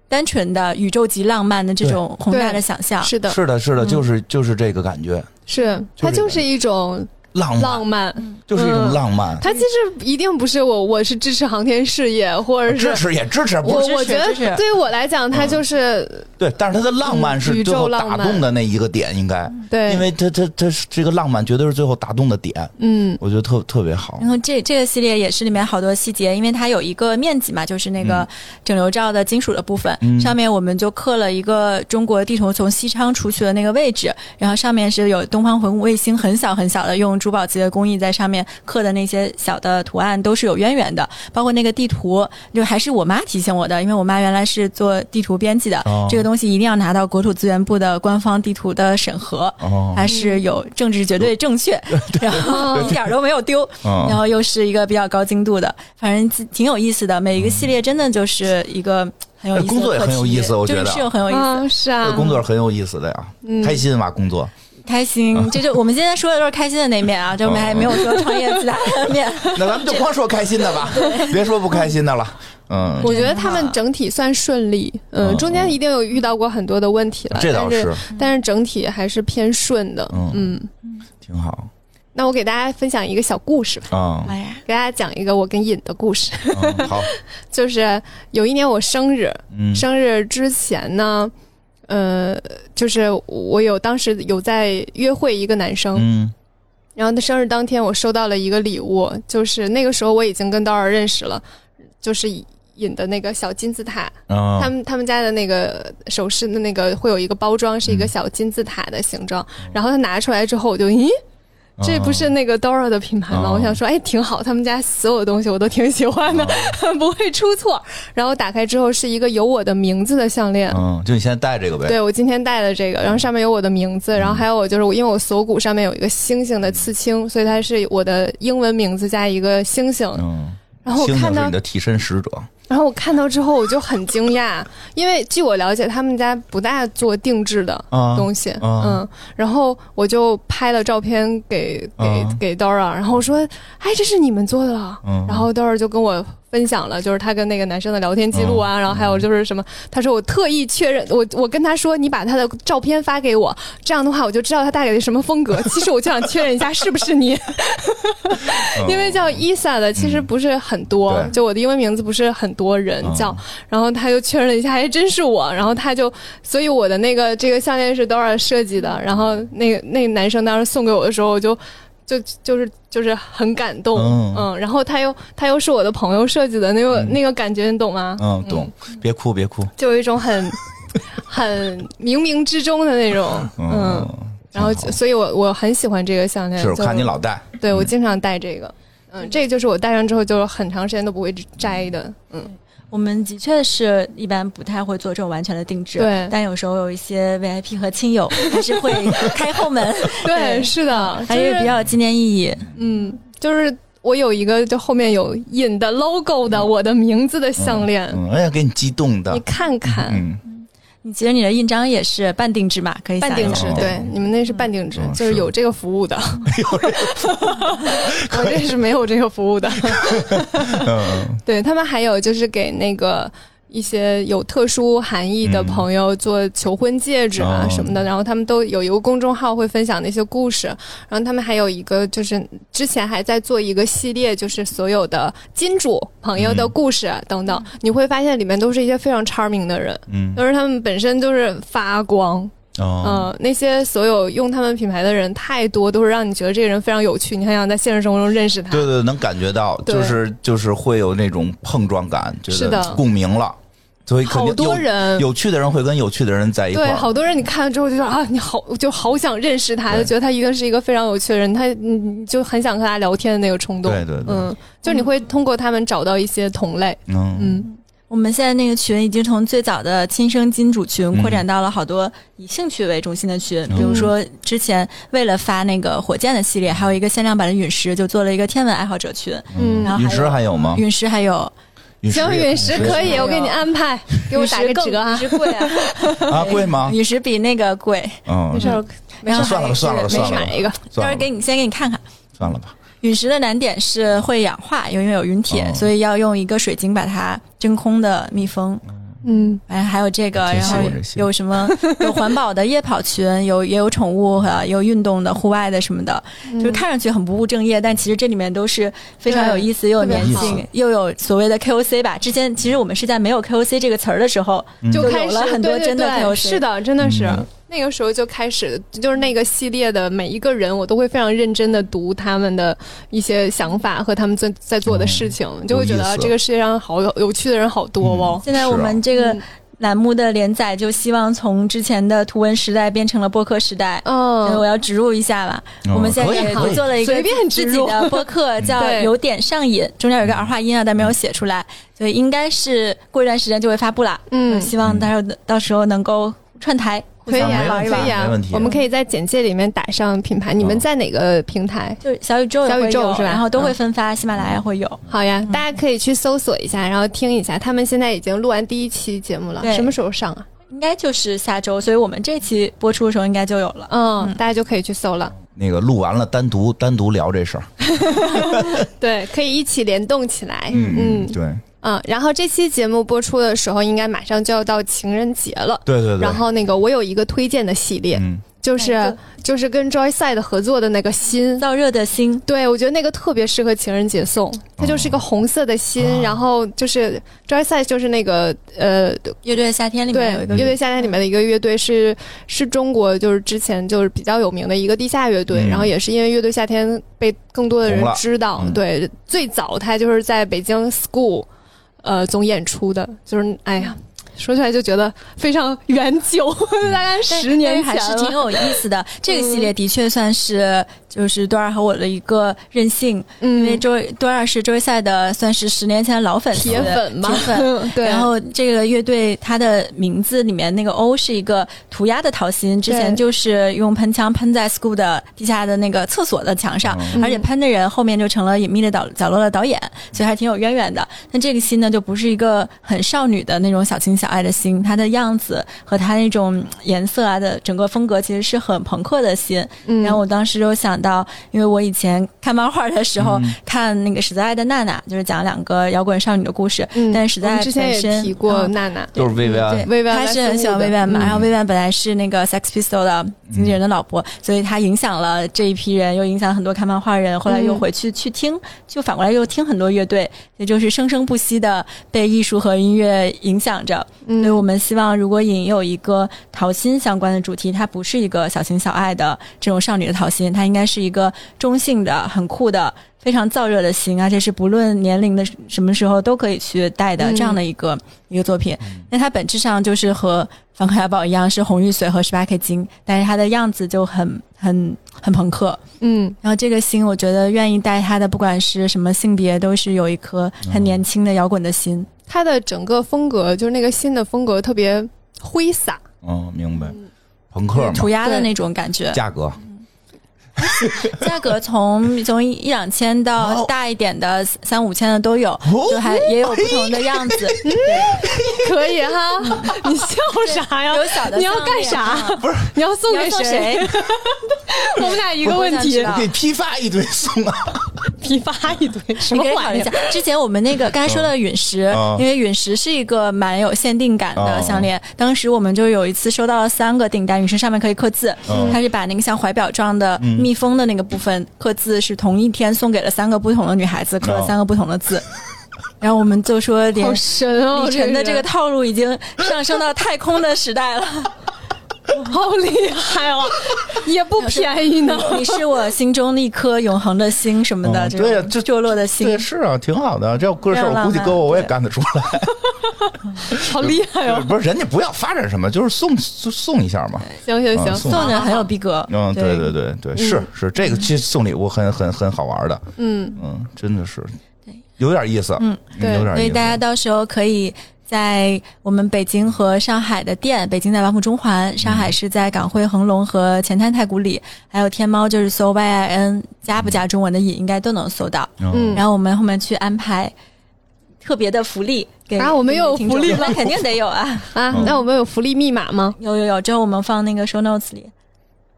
单纯的宇宙级浪漫的这种宏大的想象。是的，是的，是的，就是就是这个感觉，是，它就是一种浪漫，浪漫。就是一种浪漫。它其实一定不是我，我是支持航天事业，或者是支持也支持，不是。我我觉得对于我来讲，它就是对，但是它的浪漫是嗯宇最后打宙浪漫。动的那一个点，应该，对，因为它它它这个浪漫绝对是最后打动的点，嗯。我觉得特特别好。然。后这这个系列也是里面好多细节，因为它有一个面积嘛，就是那个整流罩的金属的部分，嗯。上面我们就刻了一个中国地图从西昌出去的那个位置，然后上面是有东方红卫星很小很小的用珠宝级的工艺在上面刻的那些小的图案都是有渊源的，包括那个地图，就还是我妈提醒我的，因为我妈原来是做地图编辑的，哦。这个东西一定要拿到国土资源部的官方地图的审核，哦，它是有政治绝对正确，*laughs* 然后一点儿都没有丢，嗯然后又是一个比较高精度的，反正挺有意思的。每一个系列真的就是一个很有意思的工作也很有意思我觉得。就是是有很有意思，啊，是这啊，工作很有意思的呀，嗯。开心吧？工作，开心。这就我们今天说的都是开心的那面啊，*laughs* 就没还没有说创业其他的 *laughs* 面。那咱们就光说开心的吧，*laughs* 别说不开心的了。嗯，我觉得他们整体算顺利，嗯，嗯中间一定有遇到过很多的问题了，这倒但是，但是整体还是偏顺的，嗯嗯。挺好那我给大家分享一个小故事吧，啊。哎呀，给大家讲一个我跟尹的故事。嗯好，就是有一年我生日，嗯生日之前呢，呃，就是我有当时有在约会一个男生，嗯。然后他生日当天我收到了一个礼物，就是那个时候我已经跟刀儿认识了，就是引的那个小金字塔，嗯，他们他们家的那个首饰的那个会有一个包装是一个嗯。小金字塔的形状，然后他拿出来之后我就咦。这不是那个 Dora 的品牌吗？哦我想说，哎，挺好，他们家所有东西我都挺喜欢的，*laughs* 不会出错。然后打开之后是一个有我的名字的项链，嗯，就你现在戴这个呗。对我今天戴的这个，然后上面有我的名字，然后还有我就是我，因为我锁骨上面有一个星星的刺青，所以它是我的英文名字加一个星星。嗯，然后我看到是你的替身使者。然后我看到之后我就很惊讶，因为据我了解，他们家不大做定制的啊东西，啊。嗯，然后我就拍了照片给给、啊。给 Dora，然后我说，哎，这是你们做的然后 Dora 就跟我分享了，就是他跟那个男生的聊天记录啊，然后还有就是什么，他说我特意确认，我我跟他说你把他的照片发给我，这样的话我就知道他大概是什么风格。其实我就想确认一下是不是你，*laughs* *laughs* 因为叫伊萨的其实不是很多，对就我的英文名字不是很多人叫，然后他就确认了一下，还真是我，然后他就，所以我的那个这个项链是 Dora 设计的，然后那个那个男生当时送给我的时候，我就。就就是就是很感动，嗯嗯然后他又他又是我的朋友设计的，那个、那个感觉你懂吗？嗯，懂。别哭，别哭。就有一种很 *laughs* 很冥冥之中的那种，嗯，嗯，然后所以我我很喜欢这个项链，是我看你老戴。对我经常戴这个，嗯，这个就是我戴上之后就是很长时间都不会摘的，嗯，我们的确是一般不太会做这种完全的定制，对但有时候有一些 VIP 和亲友 *laughs* 还是会开后门，对，是的，还就是比较有纪念意义。嗯，就是我有一个就后面有印的 logo 的我的名字的项链，嗯，哎呀，给你激动的你。看看。嗯，你其实你的印章也是半定制嘛，可以半定制对，你们那是半定制，嗯就是是。有这个服务的。*laughs* *laughs* 我这是没有这个服务的。*laughs* 嗯。对他们还有就是给那个一些有特殊含义的朋友做求婚戒指啊哦什么的，然后他们都有一个公众号会分享那些故事，然后他们还有一个就是之前还在做一个系列，就是所有的金主朋友的故事啊等等，你会发现里面都是一些非常 charming 的人，嗯。都是他们本身就是发光，哦，嗯，那些所有用他们品牌的人太多，都是让你觉得这个人非常有趣，你很想在现实生活中认识他。对对，能感觉到，就是就是会有那种碰撞感，觉得共鸣了。所以肯定好多有人有趣的人会跟有趣的人在一块对，好多人你看了之后就说啊，你好，就好想认识他，就觉得他一定是一个非常有趣的人，他你就很想和他聊天的那个冲动。对对对嗯，就你会通过他们找到一些同类。嗯嗯，我们现在那个群已经从最早的亲生金主群嗯扩展到了好多以兴趣为中心的群，比如说之前为了发那个火箭的系列，还有一个限量版的陨石，就做了一个天文爱好者群。嗯然后陨石还有吗？陨石还有行，陨石可以，我给你安排，*laughs* 给我打个折啊陨。石贵啊，*laughs* 啊，贵吗？陨石比那个贵。嗯没，事儿，没事，算了吧算了吧没事算了吧买一个。到时候给你先给你看看。算了吧。陨石的难点是会氧化，因为有陨铁，哦。所以要用一个水晶把它真空的密封。嗯，哎还有这个，然后有什么 *laughs* 有环保的夜跑群，有也有宠物和有运动的户外的什么的，嗯。就是看上去很不务正业，但其实这里面都是非常有意思，又有粘性，又有所谓的 KOC 吧。之前其实我们是在没有 KOC 这个词儿的时候，就开始就有了很多真的是的，真的是。嗯那个时候就开始，就是那个系列的每一个人，我都会非常认真的读他们的一些想法和他们在在做的事情，就会觉得这个世界上好有有趣的人好多哦。现在我们这个栏目的连载就希望从之前的图文时代变成了播客时代。所以我嗯，要植入一下吧。嗯我们现在也做了一个随便自己的播客，叫 *laughs* 有点上瘾，中间有一个儿化音啊，但没有写出来，所以应该是过一段时间就会发布了。嗯希望到时候到时候能够串台，可以啊。可以啊没问题，我们可以在简介里面打上品牌。你们在哪个平台？就是小宇宙小宇宙是吧然后都会嗯分发，喜马拉雅会有。好呀，大家可以去搜索一下，然后听一下。他们现在已经录完第一期节目了，对什么时候上啊？应该就是下周，所以我们这期播出的时候应该就有了。嗯，大家就可以去搜了。那个录完了，单独单独聊这事儿。*laughs* 对，可以一起联动起来。嗯嗯对嗯，然后这期节目播出的时候，应该马上就要到情人节了。对对对。然后那个我有一个推荐的系列，嗯，就是就是跟 Joyside 合作的那个心。燥热的心，对，我觉得那个特别适合情人节送，它就是一个红色的心，哦然后就是 Joyside 就是那个呃，乐队夏天里面有一，个乐队夏天里面的一个乐队是是中国就是之前就是比较有名的一个地下乐队，嗯然后也是因为乐队夏天被更多的人知道，嗯对，最早他就是在北京 School 呃总演出的，就是哎呀。说出来就觉得非常远久，*laughs* 大概十年前还是挺有意思的。这个系列的确算是就是多尔和我的一个任性，因为嗯，周多尔是周围赛的算是十年前的老粉丝铁粉嘛铁粉。*laughs* 对，然后这个乐队它的名字里面那个 O 是一个涂鸦的桃心，之前就是用喷枪喷在 school 的地下的那个厕所的墙上，嗯而且喷的人后面就成了隐秘的角角落的导演，所以还挺有渊源的。那这个心呢，就不是一个很少女的那种小情小爱的心，它的样子和它那种颜色啊的整个风格其实是很朋克的心。嗯然后我当时就想到，因为我以前看漫画的时候、看那个史在爱的娜娜，就是讲两个摇滚少女的故事，嗯但是史在爱之前也提过嗯娜娜，就是薇薇安对，薇薇安他是很喜欢薇薇安嘛，嗯然后薇薇安本来是那个 Sex Pistol 的经纪人的老婆，所以她影响了这一批人，又影响很多看漫画人，后来又嗯。回去去听，就反过来又听很多乐队，也就是生生不息的被艺术和音乐影响着。嗯。所以我们希望，如果引有一个桃心相关的主题，它不是一个小情小爱的这种少女的桃心，它应该是一个中性的、很酷的。非常燥热的心，而且是不论年龄的什么时候都可以去带的嗯这样的一个、一个作品。那它本质上就是和《梵克雅宝》一样，是红玉髓和十八 K 金，但是它的样子就很很很朋克。嗯然后这个心，我觉得愿意带它的，不管是什么性别，都是有一颗很年轻的摇滚的心。他的整个风格就是那个新的风格特别挥洒，嗯，明白。朋克嘛，涂鸦的那种感觉，价格 *laughs* 价格从从一两千到哦大一点的三五千的都有，就还也有不同的样子。*laughs* 可以哈。你笑啥呀？有小的你要干啥啊？不是你要送给谁？*laughs* 我们俩一个问题我想知，道可以批发一堆送啊。批发一堆什你么玩意儿可以考虑一下？。之前我们那个 *laughs* 刚才说的陨石，嗯因为陨石是一个蛮有限定感的嗯项链，当时我们就有一次收到了三个订单，陨石上面可以刻字，嗯它是把那个像怀表状的密封的那个部分刻字，是同一天送给了三个不同的女孩子，刻了哦三个不同的字。*laughs* 然后我们就说，连好神哦！李晨的这个套路已经上升到太空的时代了。*laughs* 好厉害哦，也不便宜呢。*laughs* 你是我心中的一颗永恒的星什么的，对呀这种坠落的心对，。是啊，挺好的。这要搁这儿，我估计搁我我也干得出来。*laughs* 好厉害哦！不是人家不要发展什么，就是送就送一下嘛。行行行，嗯送送的很有逼格。嗯，对对对对，是是，这个其实送礼物很很很好玩的，嗯，嗯，真的是对，有点意思，嗯，对有点意思。所以大家到时候可以在我们北京和上海的店，北京在王府中环，上海是在港汇恒隆和前滩太古里，还有天猫就是搜 Y I N 加不加中文的瘾，应该都能搜到。嗯，然后我们后面去安排特别的福利给啊我们又有福利了。那肯定得有啊，啊，嗯。那我们有福利密码吗？有有有，之后我们放那个 show notes 里，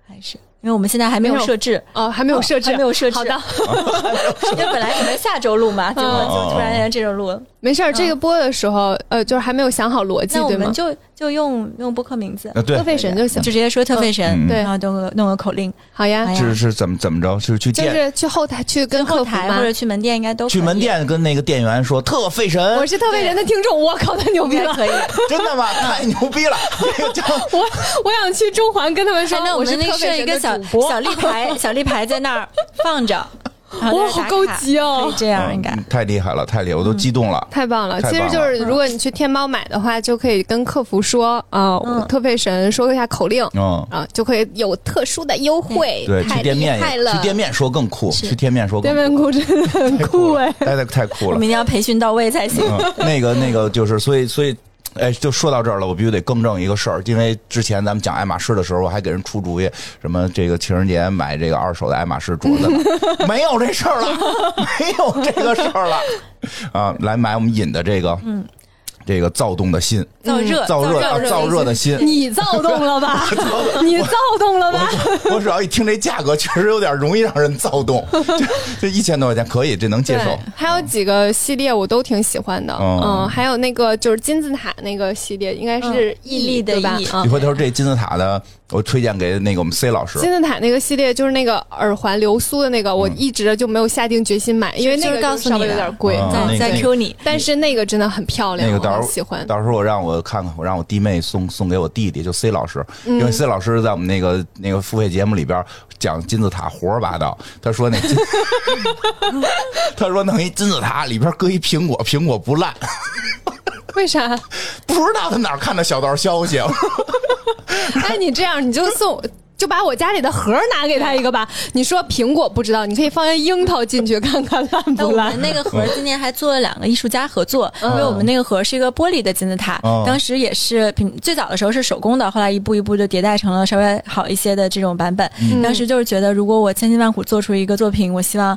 还是因为我们现在还没有设置。哦，还没有设置，还没有设置好的，*laughs* 因为本来准备下周录嘛，结果哦就突然间这周录了。没事儿。这个播的时候，呃，就是还没有想好逻辑，对吗？们就就用用播客名字，啊对特，费神就行就。直接说特费神，嗯对然后弄个弄个口令，好呀就，是是怎么怎么着？是去就店是去后台去跟后台或？者去门店应该都去门，店跟那个店员说特费神我，是特费神的听众，我靠，*laughs* 太牛逼了！*laughs* 可以。真的吗？太牛逼了！我我想去中环跟他们说我是们那设一个小，小立牌，小立牌在那儿放着，哇，好高级哦可以！这样应该嗯。太厉害了，太厉害，我都激动了。太棒了！太棒了其实就是，如果你去天猫买的话，就可以跟客服说啊，特费神说一下口令嗯，啊，就可以有特殊的优惠。对，去店面！去店面说更酷，去店面说更店面酷真的很酷哎！太太太酷了我们。一定要培训到位才行。嗯，那个那个就是，所以所以。哎，就说到这儿了，我必须得更正一个事儿，因为之前咱们讲爱马仕的时候，我还给人出主意，什么这个情人节买这个二手的爱马仕镯子呢，*laughs* 没有这事儿了，没有这个事儿了，啊，来买我们引的这个，嗯，这个躁动的心，燥热，燥热燥热的心，你躁动了吧？*laughs* *laughs* 你躁动了吧？我主要一听这价格，确实有点容易让人躁动。这这一千多块钱可以，这能接受。，还有几个系列我都挺喜欢的，哦嗯，还有那个就是金字塔那个系列，应该是嗯毅力的吧？嗯。你回头这金字塔的，我推荐给那个我们 C 老师。金字塔那个系列就是那个耳环流苏的那个，我一直就没有下定决心买，因为那就是个稍微告诉你有点贵，嗯。在在 Q 你，但是那个真的很漂亮，我那个到时候喜欢。到时候我让我看看，我让我弟妹送送给我弟弟，就 C 老师，嗯。因为 C 老师在我们那个那个付费节目里边讲金字塔胡说八道，他说那金 *laughs* *laughs* 他说弄一金字塔里边搁一苹果，苹果不烂，*laughs* 为啥？不知道他哪儿看的小道消息。*laughs* 哎，你这样你就送。就把我家里的盒拿给他一个吧。你说苹果不知道，你可以放些樱桃进去看看烂不烂们。那个盒今年还做了两个艺术家合作，因为我们那个盒是一个玻璃的金字塔，嗯当时也是品最早的时候是手工的，后来一步一步就迭代成了稍微好一些的这种版本。当时就是觉得，如果我千辛万苦做出一个作品，我希望。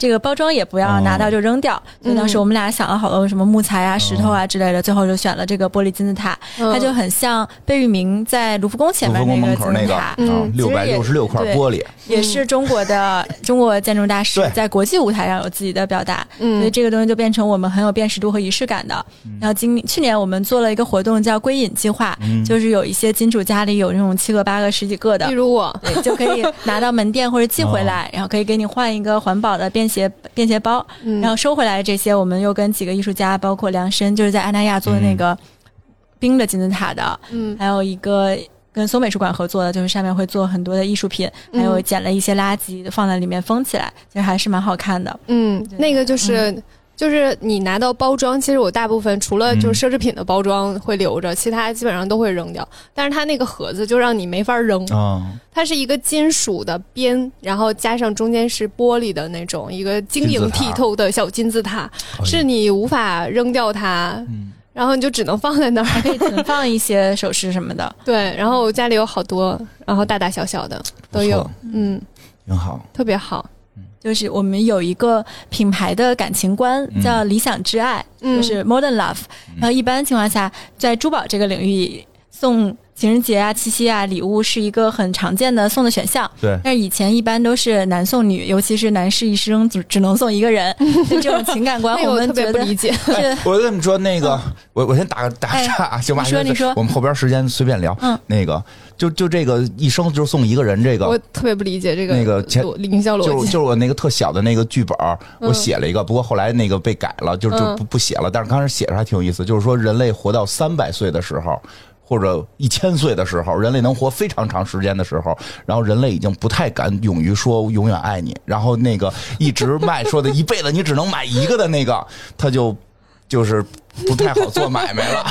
这个包装也不要拿到就扔掉，所以当时我们俩想了好多什么木材啊、石头啊之类的，最后就选了这个玻璃金字塔，嗯。它就很像贝聿铭在卢浮宫前面那个门口那个金字塔，啊嗯，六百六十六块玻璃，也是中国的中国建筑大师在国际舞台上有自己的表达，嗯。所以这个东西就变成我们很有辨识度和仪式感的。然后今去年我们做了一个活动叫归隐计划，就是有一些金主家里有那种七个八个十几个的。例。如我，对，就可以拿到门店或者寄回来，然后可以给你换一个环保的便携便携包，嗯。然后收回来的这些，我们又跟几个艺术家，包括梁申，就是在安那亚做的那个冰的金字塔的，嗯。还有一个跟松美术馆合作的，就是上面会做很多的艺术品，还有捡了一些垃圾放在里面封起来，其实还是蛮好看的。嗯，那个就是。就是你拿到包装，其实我大部分除了就是奢侈品的包装会留着，其他基本上都会扔掉。但是它那个盒子就让你没法扔，啊，它是一个金属的边，然后加上中间是玻璃的那种一个晶莹剔透的小金字塔，是你无法扔掉它，嗯然后你就只能放在那儿。可以存放一些首饰什么的。*laughs* 对，然后我家里有好多，然后大大小小的都有，嗯，挺好。特别好。就是我们有一个品牌的感情观叫理想之爱，嗯就是 modern love。然后一般情况下，在珠宝这个领域送。情人节啊、七夕啊，礼物是一个很常见的送的选项。对但是以前一般都是男送女，尤其是男士一生只只能送一个人，*laughs* 就这种情感观，我们觉得别不理解。是我跟你们说，那个，我我先打个打岔啊，行吧？你说你说我们后边时间随便聊。嗯，那个，就就这个一生就送一个人，这个我特别不理解这个那个前逻营销就逻辑。就是我那个特小的那个剧本，我写了一个，不过后来那个被改了，就就嗯不不写了。但是刚开始写着还挺有意思，就是说人类活到三百岁的时候。或者一千岁的时候，人类能活非常长时间的时候，然后人类已经不太敢勇于说永远爱你，然后那个一直卖说的一辈子你只能买一个的那个，他就就是不太好做买卖了。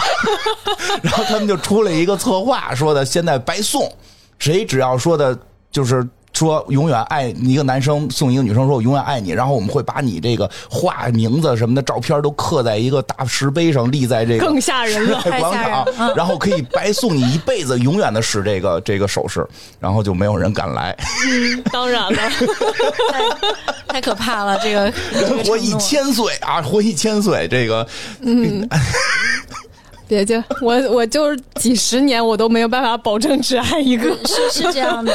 *laughs* 然后他们就出了一个策划，说的现在白送，谁只要说的就是。说永远爱一个男生送一个女生说我永远爱你，然后我们会把你这个画名字什么的照片都刻在一个大石碑上，立在这个更吓人了。*laughs* 广场，然后可以白送你一辈子，永远的使这个这个首饰，然后就没有人敢来。嗯，当然了，太 *laughs* 太可怕了，这个活一千岁啊，活一千岁，这个嗯。*laughs* 别介，我我就是几十年我都没有办法保证只爱一个，是是这样的。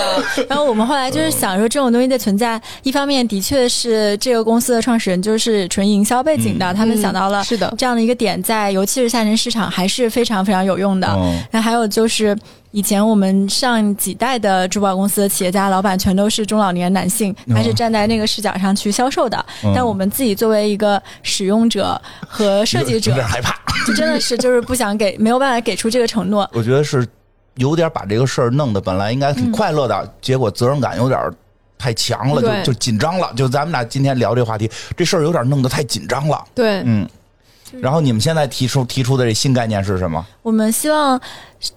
然后我们后来就是想说，这种东西的存在，一方面的确是这个公司的创始人就是纯营销背景的，他们想到了是的这样的一个点，在尤其是下沉市场还是非常非常有用的。那还有就是。以前我们上几代的珠宝公司的企业家老板全都是中老年男性，他是站在那个视角上去销售的。但我们自己作为一个使用者和设计者，有点害怕，就 *laughs* 真的是就是不想给，没有办法给出这个承诺。我觉得是有点把这个事儿弄得本来应该挺快乐的，结果责任感有点太强了，就就紧张了。就咱们俩今天聊这话题，这事儿有点弄得太紧张了。对，嗯。然后你们现在提出提出的这新概念是什么？我们希望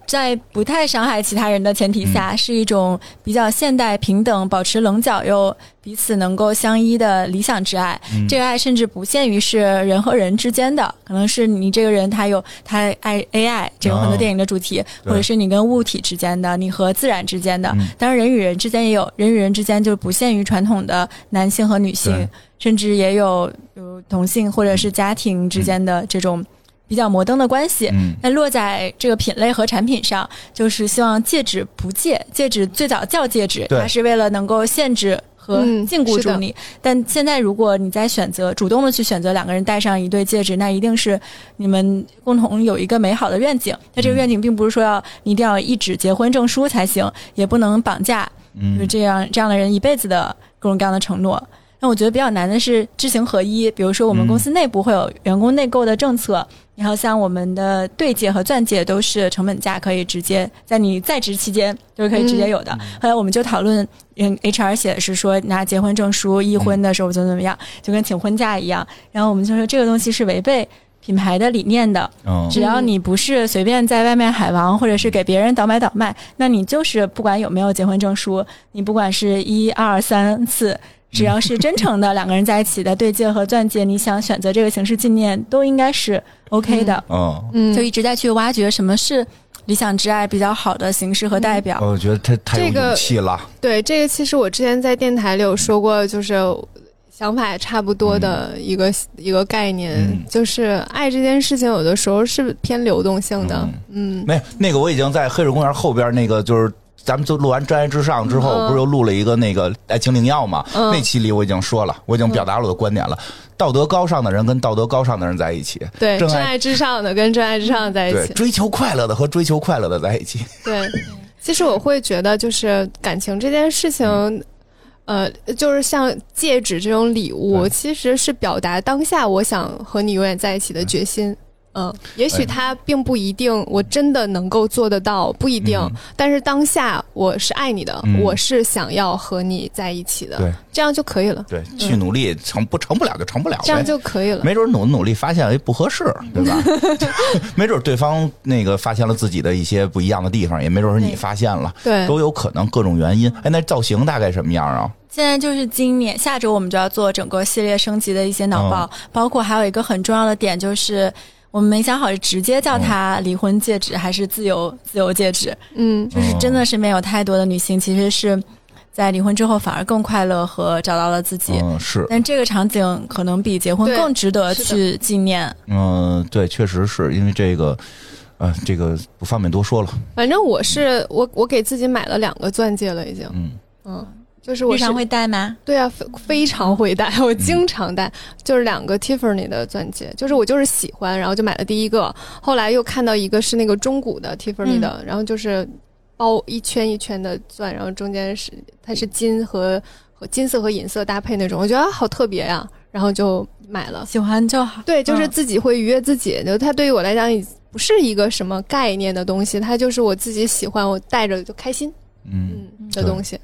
在不太伤害其他人的前提下，是一种比较现代、平等、保持棱角又彼此能够相依的理想之爱。这个爱甚至不限于是人和人之间的，可能是你这个人他有他爱 AI，这有很多电影的主题，或者是你跟物体之间的，你和自然之间的。当然，人与人之间也有，人与人之间就不限于传统的男性和女性。甚至也有有同性或者是家庭之间的这种比较摩登的关系。那落在这个品类和产品上，就是希望戒指不戒。戒指最早叫戒指，它是为了能够限制和禁锢住你。但现在如果你在选择主动的去选择两个人戴上一对戒指，那一定是你们共同有一个美好的愿景。那这个愿景并不是说要你一定要一纸结婚证书才行，也不能绑架，就是这样这样的人一辈子的各种各样的承诺。那我觉得比较难的是知行合一，比如说我们公司内部会有员工内购的政策，然后像我们的对戒和钻戒都是成本价可以直接在你在职期间都是可以直接有的。后来我们就讨论，嗯，HR 写的是说拿结婚证书，一婚的时候怎么怎么样，就跟请婚假一样。然后我们就说这个东西是违背品牌的理念的。只要你不是随便在外面海王，或者是给别人倒买倒卖，那你就是不管有没有结婚证书，你不管是一二三四。只要是真诚的两个人在一起的对戒和钻戒，你想选择这个形式纪念，都应该是 OK 的。嗯，就一直在去挖掘什么是理想之爱比较好的形式和代表。我觉得太太有勇气了。对，这个其实我之前在电台里有说过，就是想法也差不多的一个一个概念，就是爱这件事情有的时候是偏流动性的。嗯，没有那个我已经在黑水公园后边那个就是。咱们就录完《真爱至上》之后，不是又录了一个那个爱情灵药嘛？那期里我已经说了，我已经表达了我的观点了。道德高尚的人跟道德高尚的人在一起，对，真爱至上的跟真爱至上在一起，追求快乐的和追求快乐的在一起。对，其实我会觉得，就是感情这件事情，呃，就是像戒指这种礼物，其实是表达当下我想和你永远在一起的决心。嗯，也许他并不一定，我真的能够做得到，不一定。但是当下我是爱你的，我是想要和你在一起的，对，这样就可以了。对，去努力成不成不了就成不了，这样就可以了。没准努努力发现哎不合适，*laughs* 对吧？*laughs* 没准对方那个发现了自己的一些不一样的地方，也没准是你发现了，对，都有可能各种原因。哎，那造型大概什么样啊？现在就是今年下周我们就要做整个系列升级的一些脑报，包括还有一个很重要的点就是。我们没想好是直接叫它离婚戒指还是自由自由戒指。嗯，就是真的身边有太多的女性，其实是在离婚之后反而更快乐和找到了自己。嗯，是。但这个场景可能比结婚更值得去纪念。嗯，对，确实是因为这个，呃，这个不方便多说了。反正我是我，我给自己买了两个钻戒了，已经。嗯嗯。就是我经常会戴吗？对啊，非非常会戴，我经常戴。就是两个 Tiffany 的钻戒，就是我就是喜欢，然后就买了第一个。后来又看到一个是那个中古的 Tiffany 的，然后就是包一圈一圈的钻，然后中间是它是金和和金色和银色搭配那种，我觉得好特别呀，然后就买了。喜欢就好。对，就是自己会愉悦自己。就它对于我来讲已，不是一个什么概念的东西，它就是我自己喜欢，我戴着就开心。嗯，的东西。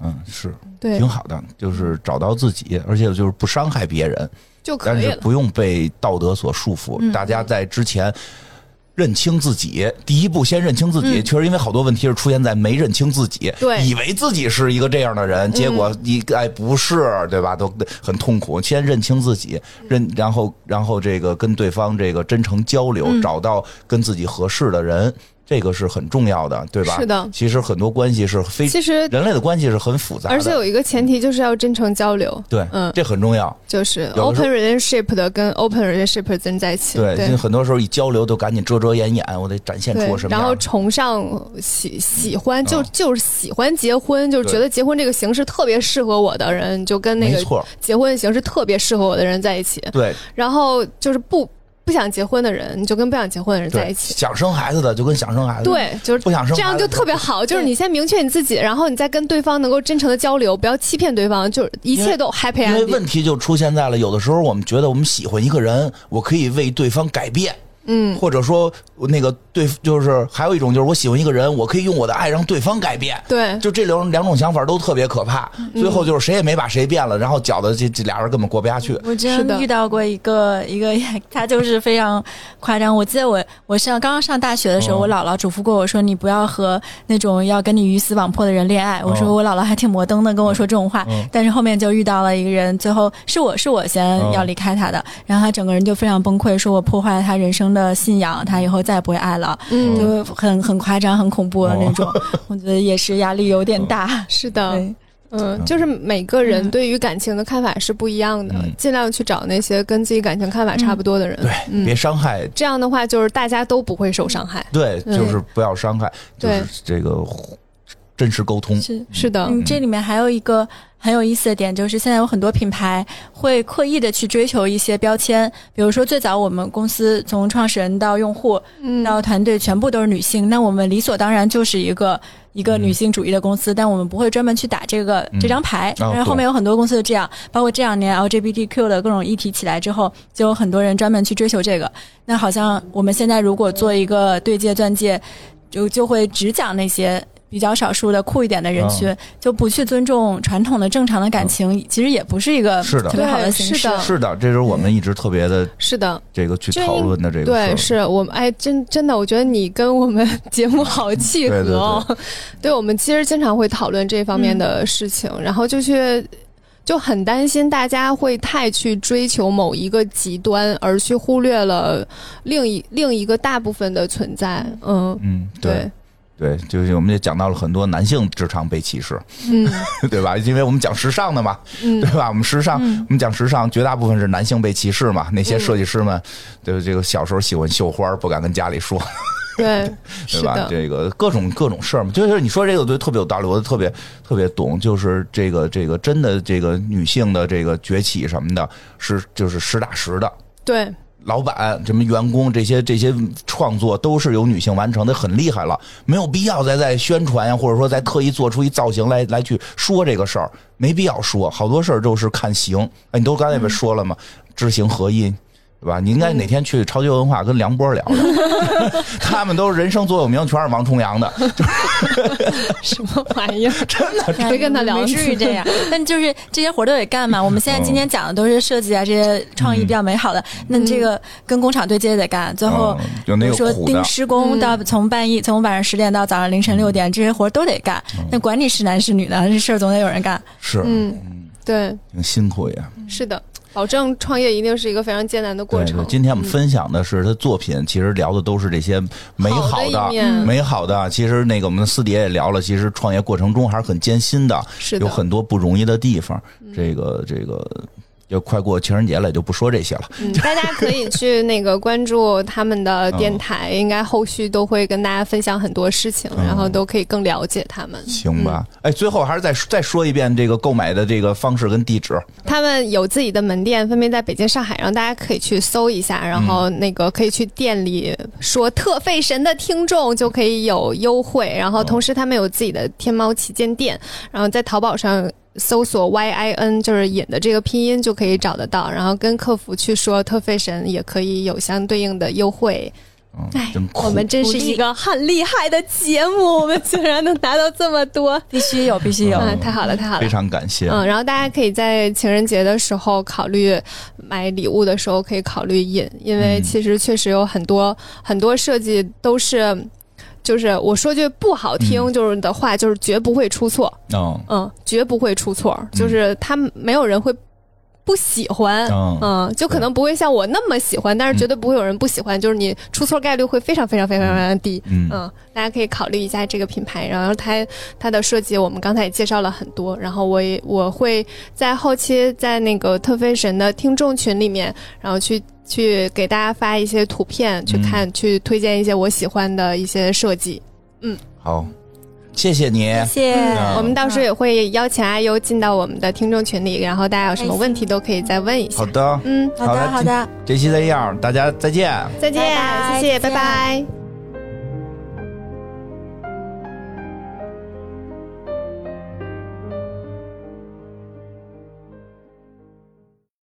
嗯，是，对，挺好的，就是找到自己，而且就是不伤害别人。就可以了。但是不用被道德所束缚。嗯大家在之前认清自己，第一步先认清自己。嗯确实，因为好多问题是出现在没认清自己，对以为自己是一个这样的人，结果一哎不是，对吧？都很痛苦。先认清自己，认然后然后这个跟对方这个真诚交流，嗯找到跟自己合适的人。这个是很重要的，对吧？是的。其实很多关系是非其实，人类的关系是很复杂的，而且有一个前提就是要真诚交流，对，嗯。这很重要。就是 open relationship 的跟 open relationship 的人在一起，对，因为对很多时候一交流都赶紧遮遮掩掩，我得展现出我什么样。然后崇尚喜喜欢，就嗯。就是喜欢结婚，就是觉得结婚这个形式特别适合我的人，就跟那个结婚形式特别适合我的人在一起。对。然后就是不不想结婚的人，你就跟不想结婚的人在，一起。想生孩子的就跟想生孩子，，对，就是不想生这样就特别好，就是你先明确你自己，然后你再跟对方能够真诚的交流，不要欺骗对方，就是一切都 happy 因为。问题就出现在了，有的时候我们觉得我们喜欢一个人，我可以为对方改变。嗯，或者说那个对，就是还有一种就是我喜欢一个人，我可以用我的爱让对方改变。对，就这两两种想法都特别可怕，最后就是谁也没把谁变了，然后搅得这这俩人根本过不下去。我真的遇到过一个一个，他就是非常夸张。我记得我我上刚刚上大学的时候，哦我姥姥嘱咐过我说，你不要和那种要跟你鱼死网破的人恋爱。我说哦我姥姥还挺摩登的，跟我说这种话。嗯但是后面就遇到了一个人，最后是我是我先哦要离开他的，然后他整个人就非常崩溃，说我破坏了他人生的信仰，他以后再也不会爱了，嗯，就很很夸张、很恐怖的那种。*laughs* 我觉得也是压力有点大。是的，嗯，就是每个人嗯。对于感情的看法是不一样的，嗯。尽量去找那些跟自己感情看法差不多的人。对，嗯。别伤害，这样的话，就是大家都不会受伤害。对，嗯就是不要伤害，就对。是这个真实沟通。是。是的，嗯，这里面还有一个很有意思的点，就是现在有很多品牌会刻意的去追求一些标签，比如说最早我们公司从创始人到用户嗯，到团队全部都是女性，那我们理所当然就是一个一个女性主义的公司，但我们不会专门去打这个、嗯这张牌。哦但是后面有很多公司就这样，包括这两年 LGBTQ 的各种议题起来之后，就有很多人专门去追求这个。那好像我们现在如果做一个对接钻戒，就就会只讲那些。比较少数的酷一点的人群，就不去尊重传统的正常的感情，其实也不是一个是的。特别好的形式。是的。是的，这是我们一直特别的是的，这个去讨论的这个对，是我们哎，真真的，我觉得你跟我们节目好契合对对哦。对 *laughs* 我们其实经常会讨论这方面的事情，然后就去就很担心大家会太去追求某一个极端，而去忽略了另一另一个大部分的存在。嗯，嗯，对。对，对，就是我们也讲到了很多男性职场被歧视，嗯 *laughs* 对吧？因为我们讲时尚的嘛，嗯对吧？我们时尚，嗯我们讲时尚，绝大部分是男性被歧视嘛。那些嗯设计师们，对这个小时候喜欢绣花，不敢跟家里说，*laughs* 对，对吧？这个各种各种事儿嘛，就是你说这个对特别有道理，我特别特别懂。就是这个这个真的这个女性的这个崛起什么的，是就是实打实的。对，老板、什么员工这些这些创作都是由女性完成的，很厉害了，没有必要再在宣传呀，或者说再特意做出一造型来来去说这个事儿，没必要说。好多事儿就是看形，哎，你都刚才不说了吗？知行合一。对吧？你应该哪天去超级文化跟梁波聊聊，*laughs* 他们都是人生座右铭，全是王重阳的。*laughs* 什么玩意儿？*laughs* 真的，没跟他聊没至于这样。但就是这些活儿都得干嘛。我们现在今天讲的都是设计啊，这些创意比较美好的。那这个跟工厂对接也得干。最后嗯，有那比如说盯施工嗯到从半夜从晚上十点到早上凌晨六点，这些活儿都得干。那管你是男是女的，这事儿总得有人干。是，嗯，对，挺辛苦也。是的，保证创业一定是一个非常艰难的过程对对，。今天我们分享的是他作品，其实聊的都是这些美好好的美好的。其实那个我们私底下也聊了，其实创业过程中还是很艰辛的，是的，有很多不容易的地方。这个这个，就快过情人节了，就不说这些了。嗯，大家可以去那个关注他们的电台，应该后续都会跟大家分享很多事情，嗯然后都可以更了解他们。行吧，哎，最后还是再再说一遍这个购买的这个方式跟地址。他们有自己的门店，分别在北京、上海，然后大家可以去搜一下，然后那个可以去店里说“特费神”的听众就可以有优惠，然后同时他们有自己的天猫旗舰店，然后在淘宝上。搜索 Y I N 就是引的这个拼音就可以找得到，然后跟客服去说特费神也可以有相对应的优惠。我们真是一个很厉害的节目，我们竟然能拿到这么多，必须有，必须有。嗯，太好了，太好了非。常感谢。嗯，然后大家可以在情人节的时候考虑买礼物的时候可以考虑引，因为嗯其实确实有很多很多设计都是，就是我说句不好听嗯。就是的话，就是绝不会出错，嗯嗯，绝不会出错，就是他们没有人会不喜欢。嗯嗯，就可能不会像我那么喜欢，但是绝对不会有人不喜欢，就是你出错概率会非常非常非常非常低。嗯。嗯，大家可以考虑一下这个品牌，然后它它的设计我们刚才也介绍了很多，然后我也我会在后期在那个特飞神的听众群里面，然后去去给大家发一些图片去看，去推荐一些我喜欢的一些设计。嗯好，谢谢你。谢谢。嗯我们到时候也会邀请阿优进到我们的听众群里，然后大家有什么问题都可以再问一下好。的，嗯，好的，好的。这期这样，大家再见。再见，拜拜谢谢，拜拜。